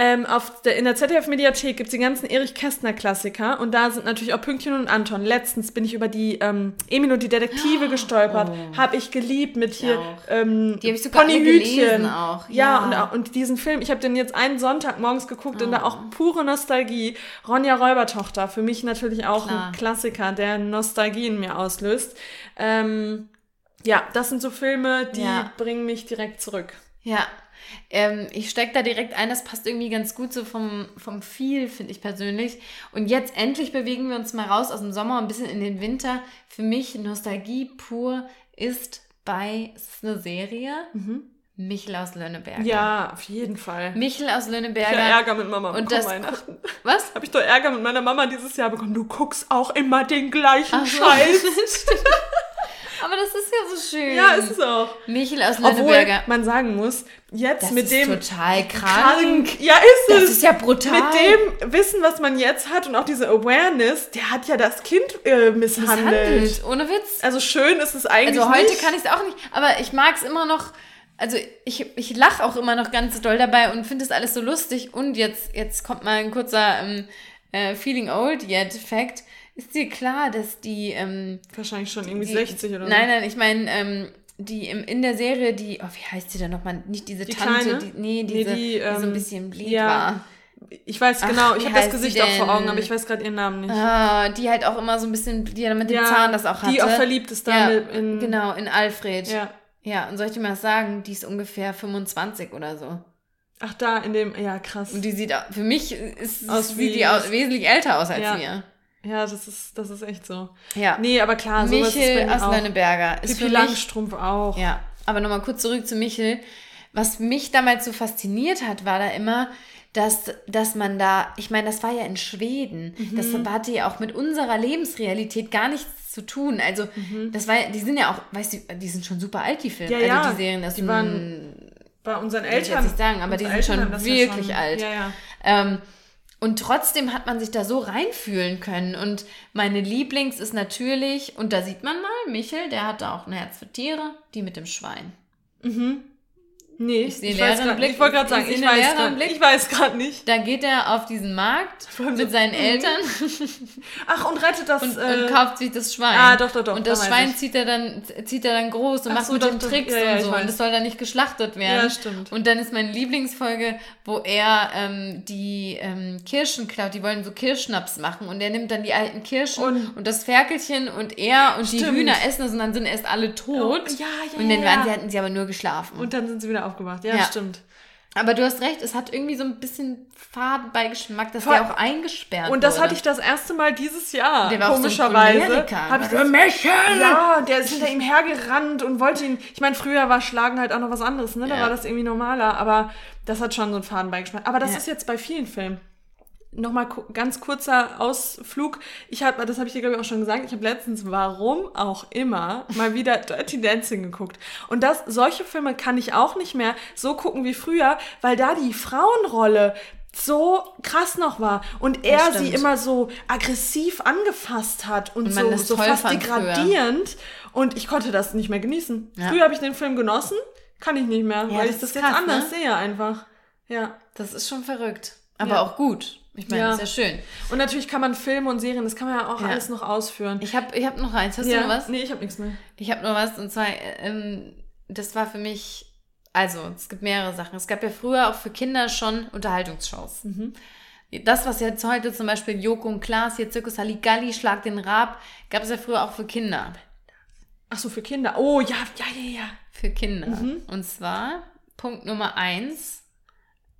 Ähm, auf der, in der ZDF-Mediathek gibt's die ganzen Erich Kästner-Klassiker und da sind natürlich auch Pünktchen und Anton. Letztens bin ich über die ähm, Emil und die Detektive gestolpert. Hab ich geliebt mit hier auch. ähm, Die ich Ponyhütchen. auch. Ja, Ja. Und, und diesen Film, ich habe den jetzt einen Sonntag morgens geguckt und da auch pure Nostalgie. Ronja Räubertochter, für mich natürlich auch Klar. ein Klassiker, der Nostalgie in mir auslöst. Ähm, ja, das sind so Filme, die Ja. bringen mich direkt zurück. Ja. Ähm, ich steig da direkt ein, das passt irgendwie ganz gut so vom, vom Feel, finde ich persönlich. Und jetzt endlich bewegen wir uns mal raus aus dem Sommer ein bisschen in den Winter. Für mich Nostalgie pur ist bei, ist eine Serie, Michel aus Lönneberger. Mhm. Ja, auf jeden Fall. Michel aus Ich Lönneberger. hab Ärger mit Mama Und das- Weihnachten. *laughs* Was? Habe ich doch Ärger mit meiner Mama dieses Jahr bekommen. Du guckst auch immer den gleichen Ach so. *laughs* Aber das ist ja so schön. Ja, ist es auch. Michel aus Obwohl Lönneberger. man sagen muss, jetzt Das mit ist dem total krank. krank. Ja, ist Das es. ist ja brutal. Mit dem Wissen, was man jetzt hat und auch diese Awareness, der hat ja das Kind äh, misshandelt. Handelt, ohne Witz. Also schön ist es eigentlich Also heute nicht. kann ich es auch nicht, aber ich mag es immer noch. Also ich, ich lache auch immer noch ganz doll dabei und finde es alles so lustig. Und jetzt, jetzt kommt mal ein kurzer ähm, äh, Feeling Old Yet Fact. Ist dir klar, dass die, ähm, Wahrscheinlich schon irgendwie die 60 oder so. Nein, nein, ich meine, ähm, die im, in der Serie, die, oh, wie heißt sie denn nochmal? Nicht diese Die Tante, Kleine? die, nee, Nee, diese, die, die, so ein ähm, bisschen blind ja. war. Ich weiß Ach, genau, ich habe das Gesicht auch vor Augen, aber ich weiß gerade ihren Namen nicht. Ah, die halt auch immer so ein bisschen, die ja mit dem Zahn das auch hatte. Die auch verliebt ist da ja, in. Genau, in Alfred. Ja. Ja, und soll ich dir mal sagen, die ist ungefähr 25 oder so. Ach, da in dem. Ja, krass. Und die sieht, für mich ist, Aus sieht wie- die au- wesentlich älter aus als Ja. mir. Ja, das ist, das ist echt so. Ja. Nee, aber klar, sowas ist Michel auch. Lönneberger ist Pippi Langstrumpf auch. ja, aber nochmal kurz zurück zu Michel. Was mich damals so fasziniert hat, war da immer, dass, dass man da, ich meine, das war ja in Schweden. Das Mhm. hatte ja auch mit unserer Lebensrealität gar nichts zu tun. Also, das war ja- die sind ja auch, weißt du, die sind schon super alt, die Filme. Mhm. Ja, ja, also die Serien, das die waren Bei unseren Will ich jetzt Eltern. nicht sagen, aber die sind schon Eltern das ja wirklich schon- alt. Ja, ja. Ähm, und trotzdem hat man sich da so reinfühlen können. Und meine Lieblings ist natürlich, und da sieht man mal, Michel, der hatte auch ein Herz für Tiere, die mit dem Schwein. Nee, Ich sehe weiß Blick. Ich wollte gerade Ich sagen, ich einen weiß Blick. ich weiß gerade nicht. Da geht er auf diesen Markt *laughs* allem so, mit seinen mhm. Eltern *laughs* Ach, und rettet das. und, äh, und kauft sich das Schwein. Ah, doch, doch, doch, Und da das Schwein ich. zieht er dann, zieht er dann groß und Ach macht so, mit doch, dem. Tricks Ja, und ich so. Und das soll dann nicht geschlachtet werden. Ja, stimmt. Und dann ist meine Lieblingsfolge, wo er ähm, die ähm, Kirschen klaut. Die wollen so Kirschnaps machen. Und er nimmt dann die alten Kirschen Und- und, das Ferkelchen und er und die Stimmt. Hühner essen es und dann sind erst alle tot. Oh, ja, ja, Und dann ja, waren sie, hatten sie aber nur geschlafen. Und dann sind sie wieder aufgewacht. Ja, Ja. stimmt. aber du hast recht, es hat irgendwie so ein bisschen Fadenbeigeschmack, dass Voll. der auch eingesperrt Und das wurde. hatte ich das erste Mal dieses Jahr. Der war so komischerweise. Choleriker. Hab ich das, ja, der ist hinter ihm hergerannt und wollte ihn. Ich meine, früher war Schlagen halt auch noch was anderes, ne? Da Ja. war das irgendwie normaler, aber das hat schon so einen Fadenbeigeschmack. Aber das Ja. ist jetzt bei vielen Filmen. Nochmal ganz kurzer Ausflug. Ich habe, das habe ich dir glaube ich auch schon gesagt, ich habe letztens, warum auch immer, mal wieder Dirty Dancing geguckt. Und das, solche Filme kann ich auch nicht mehr so gucken wie früher, weil da die Frauenrolle so krass noch war und er sie immer so aggressiv angefasst hat und, Und so, so fast fand früher. degradierend. Und ich konnte das nicht mehr genießen. Ja. Früher habe ich den Film genossen, kann ich nicht mehr, Ja, weil ich das ist jetzt krass, anders ne? sehe einfach. Ja. Das ist schon verrückt. Aber Ja. auch gut. Ich meine, Ja. das ist ja schön. Und natürlich kann man Filme und Serien, das kann man ja auch Ja. alles noch ausführen. Ich habe ich hab noch eins. Hast ja. du noch was? Nee, ich habe nichts mehr. Ich habe noch was. Und zwar, ähm, das war für mich, also es gibt mehrere Sachen. Es gab ja früher auch für Kinder schon Unterhaltungsshows. Mhm. Das, was jetzt heute zum Beispiel Joko und Klaas, hier Zirkus Halligalli, Schlag den Rab, gab es ja früher auch für Kinder. Ach so, für Kinder. Oh, ja, ja, ja, ja. Für Kinder. Mhm. Und zwar Punkt Nummer eins.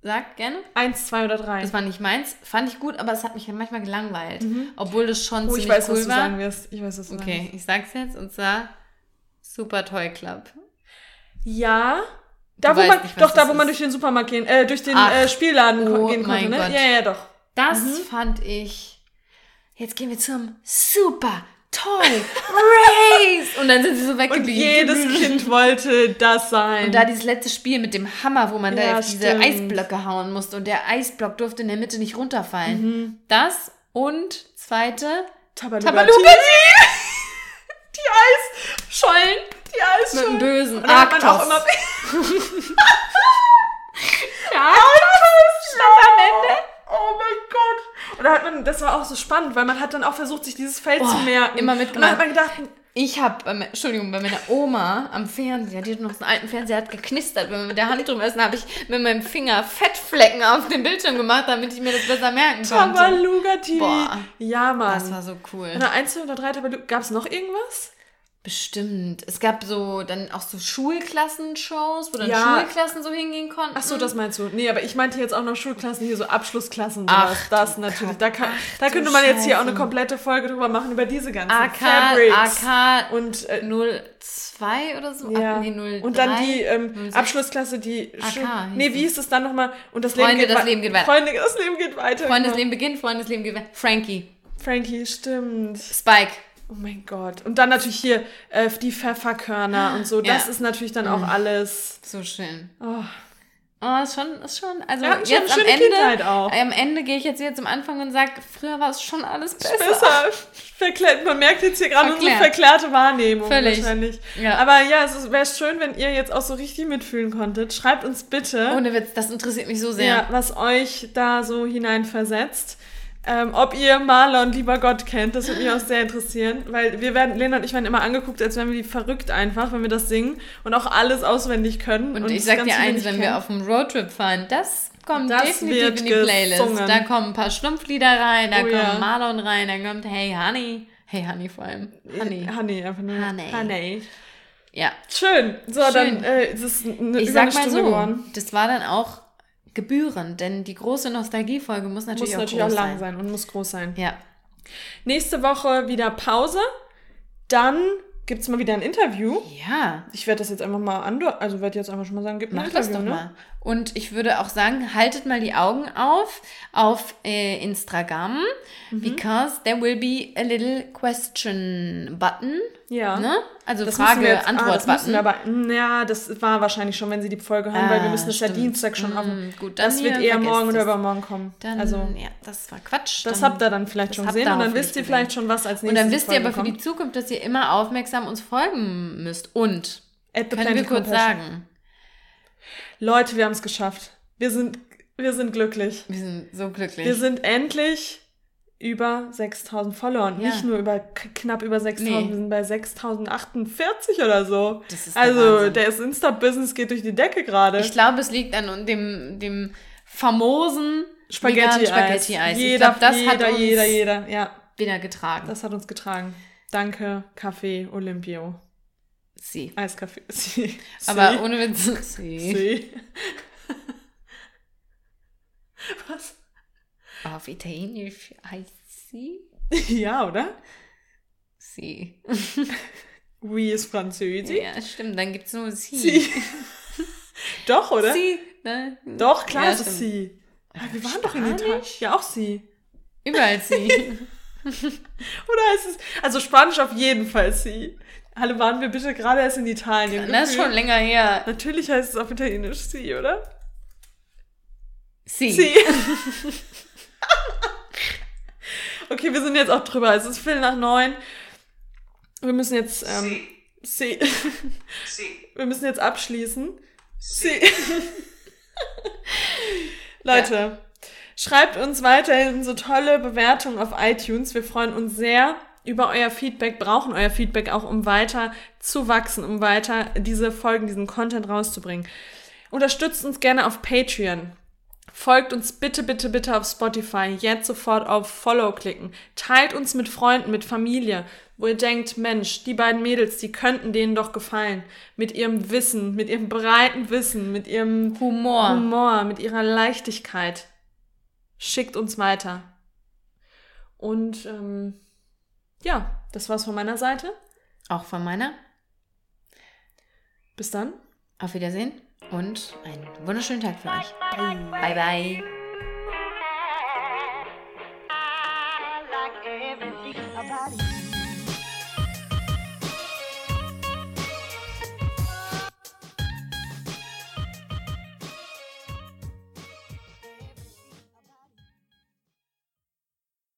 Sag gerne. Eins, zwei oder drei. Das war nicht meins. Fand ich gut, aber es hat mich manchmal gelangweilt. Obwohl das schon oh, ich ziemlich weiß, cool was du war. sagen wirst. Ich weiß, was du sagen Okay, ich sag's jetzt und zwar Super Toy Club. Ja, Da, Du wo man, nicht, doch, da, wo man ist. durch den Supermarkt gehen, äh, durch den Ach, äh, Spielladen oh gehen konnte, ne? Gott. Ja, ja, doch. Das Mhm. fand ich. Jetzt gehen wir zum Super Toy Race. Und dann sind sie so Und weggeblieben. jedes Kind wollte das sein. Und da dieses letzte Spiel mit dem Hammer, wo man Ja, da auf diese stimmt. Eisblöcke hauen musste und der Eisblock durfte in der Mitte nicht runterfallen. Mhm. Das und zweite Tabaluga. Tabaluga *laughs* Die Eisschollen. Die mit Eisschollen. dem bösen Und Arktos. *laughs* *laughs* Ja, am Ende. Oh mein Gott. Und da hat man, das war auch so spannend, weil man hat dann auch versucht, sich dieses Feld Oh, zu merken. immer Und mitgemacht. dann hat man gedacht, Ich habe, Entschuldigung, bei meiner Oma am Fernseher, die hat noch so einen alten Fernseher, hat geknistert, wenn man mit der Hand drüber ist, dann habe ich mit meinem Finger Fettflecken auf den Bildschirm gemacht, damit ich mir das besser merken konnte. Tabaluga TV. Boah. Ja, Mann. Das war so cool. Eine 1, 2 oder 3 Tabaluga. Gab es noch irgendwas? Bestimmt. Es gab so dann auch so Schulklassenshows, wo dann Ja. Schulklassen so hingehen konnten. Ach so, das meinst du. Nee, aber ich meinte jetzt auch noch Schulklassen, hier so Abschlussklassen. Ach, das natürlich. Da, kann, Ach, da könnte man jetzt hier auch eine Scheiße. komplette Folge drüber machen, über diese ganzen AK, Fabrics. AK Und, äh, 02 oder so? ja. Ach, nee, 03. und dann die ähm, 06. Abschlussklasse, die. AK nee, wie hieß es dann nochmal? Und das Freunde, Leben geht das Leben geht weiter. Freunde, das Leben geht weiter. Freundesleben genau. beginnt, Freundesleben gewinnt. Frankie. Frankie, stimmt. Spike. Oh mein Gott. Und dann natürlich hier äh, die Pfefferkörner und so. Das Ja. ist natürlich dann auch alles. So schön. Oh. Oh, ist schon, ist schon, also schon jetzt am Ende, Kindheit auch. am Ende gehe ich jetzt wieder zum Anfang und sage, früher war es schon alles besser. Besser. Verklärt, man merkt jetzt hier gerade unsere Verklärt. verklärte Wahrnehmung Völlig. wahrscheinlich. Ja. Aber ja, es wäre schön, wenn ihr jetzt auch so richtig mitfühlen konntet. Schreibt uns bitte, Ohne Witz, das interessiert mich so sehr. ja, was euch da so hineinversetzt. Ähm, ob ihr Marlon, lieber Gott, kennt, das würde mich auch sehr interessieren, weil wir werden, Lena und ich werden immer angeguckt, als wären wir verrückt einfach, wenn wir das singen und auch alles auswendig können. Und ich es sag dir eins, wenn kennen. wir auf dem Roadtrip fahren, das kommt Das definitiv in die Playlist. gesungen. Da kommen ein paar Schlumpflieder rein, da Oh kommt ja. Marlon rein, da kommt Hey Honey. Hey Honey vor allem. Honey. Honey, einfach nur. Honey. Honey. Ja. Schön. So, Schön. dann äh, es ist eine, Ich sag mal Stunde so, geworden. das war dann auch gebührend, denn die große Nostalgiefolge muss natürlich Muss auch natürlich auch lang sein. sein und muss groß sein. Ja. Nächste Woche wieder Pause. Dann gibt es mal wieder ein Interview. Ja. Ich werde das jetzt einfach mal an, also werde jetzt einfach schon mal sagen, gibt ein Mach Interview, das doch ne? mal. Und ich würde auch sagen, haltet mal die Augen auf auf äh, Instagram, Mhm. because there will be a little question button. Ja. Ne? Also Das wir jetzt- ah, das müssen aber, mm, ja, das war wahrscheinlich schon, wenn Sie die Folge hören, weil wir Ah, müssen es ja. Dienstag schon Mm, haben. gut, dann das wird eher morgen oder übermorgen kommen. dann, also, ja, das war Quatsch. das dann, habt ihr dann vielleicht schon gesehen und dann wisst ihr vielleicht schon, was als Und nächstes dann wisst ihr aber für die kommt. Zukunft, dass ihr immer aufmerksam uns folgen müsst. Und, können wir kurz Compassion. sagen, Leute, wir haben es geschafft. Wir sind, wir sind glücklich. wir sind so glücklich. Wir sind endlich über 6000 Follower und Ja. nicht nur über knapp über 6000, Nee. wir sind bei 6048 oder so. Das ist der also Wahnsinn. das Insta-Business geht durch die Decke gerade. Ich glaube, es liegt an dem, dem famosen Spaghetti-Eis. Spaghetti-Eis. Ich Jeder, glaube, das jeder, hat uns jeder, jeder. Ja, wieder getragen. das hat uns getragen. Danke, Kaffee Olympio. Sie. Eiskaffee. *laughs* Sie. Aber Sie. ohne Witz. *laughs* Sie. Sie. *laughs* Was? Auf Italienisch heißt sie. *laughs* Ja, oder? Sie. *laughs* Oui ist Französisch. Ja, stimmt. Dann gibt es nur sie. Sie. *laughs* Doch, oder? Sie. Ne? Doch, klar Ja, ist es sie. Ja, wir waren doch in? Italien. Ja, auch sie. Überall sie. Oder ist es. Also Spanisch auf jeden Fall sie. Alle waren wir bitte gerade erst in Italien. das ist schon länger her. Natürlich heißt es auf Italienisch sie, oder? Sie. Sie. Okay, wir sind jetzt auch drüber. Es ist Viertel nach neun. Wir müssen jetzt. Ähm, sie. Wir müssen jetzt abschließen. Sie. Leute, schreibt uns weiterhin so tolle Bewertungen auf iTunes. Wir freuen uns sehr über euer Feedback, brauchen euer Feedback auch, um weiter zu wachsen, um weiter diese Folgen, diesen Content rauszubringen. Unterstützt uns gerne auf Patreon. Folgt uns bitte, bitte, bitte auf Spotify. Jetzt sofort auf Follow klicken. Teilt uns mit Freunden, mit Familie, wo ihr denkt, Mensch, die beiden Mädels, die könnten denen doch gefallen. Mit ihrem Wissen, mit ihrem breiten Wissen, mit ihrem Humor. Humor, mit ihrer Leichtigkeit. Schickt uns weiter. Und ähm, ja, das war's von meiner Seite. Auch von meiner. Bis dann. Auf Wiedersehen. Und einen wunderschönen Tag für euch. Bye. Bye, bye.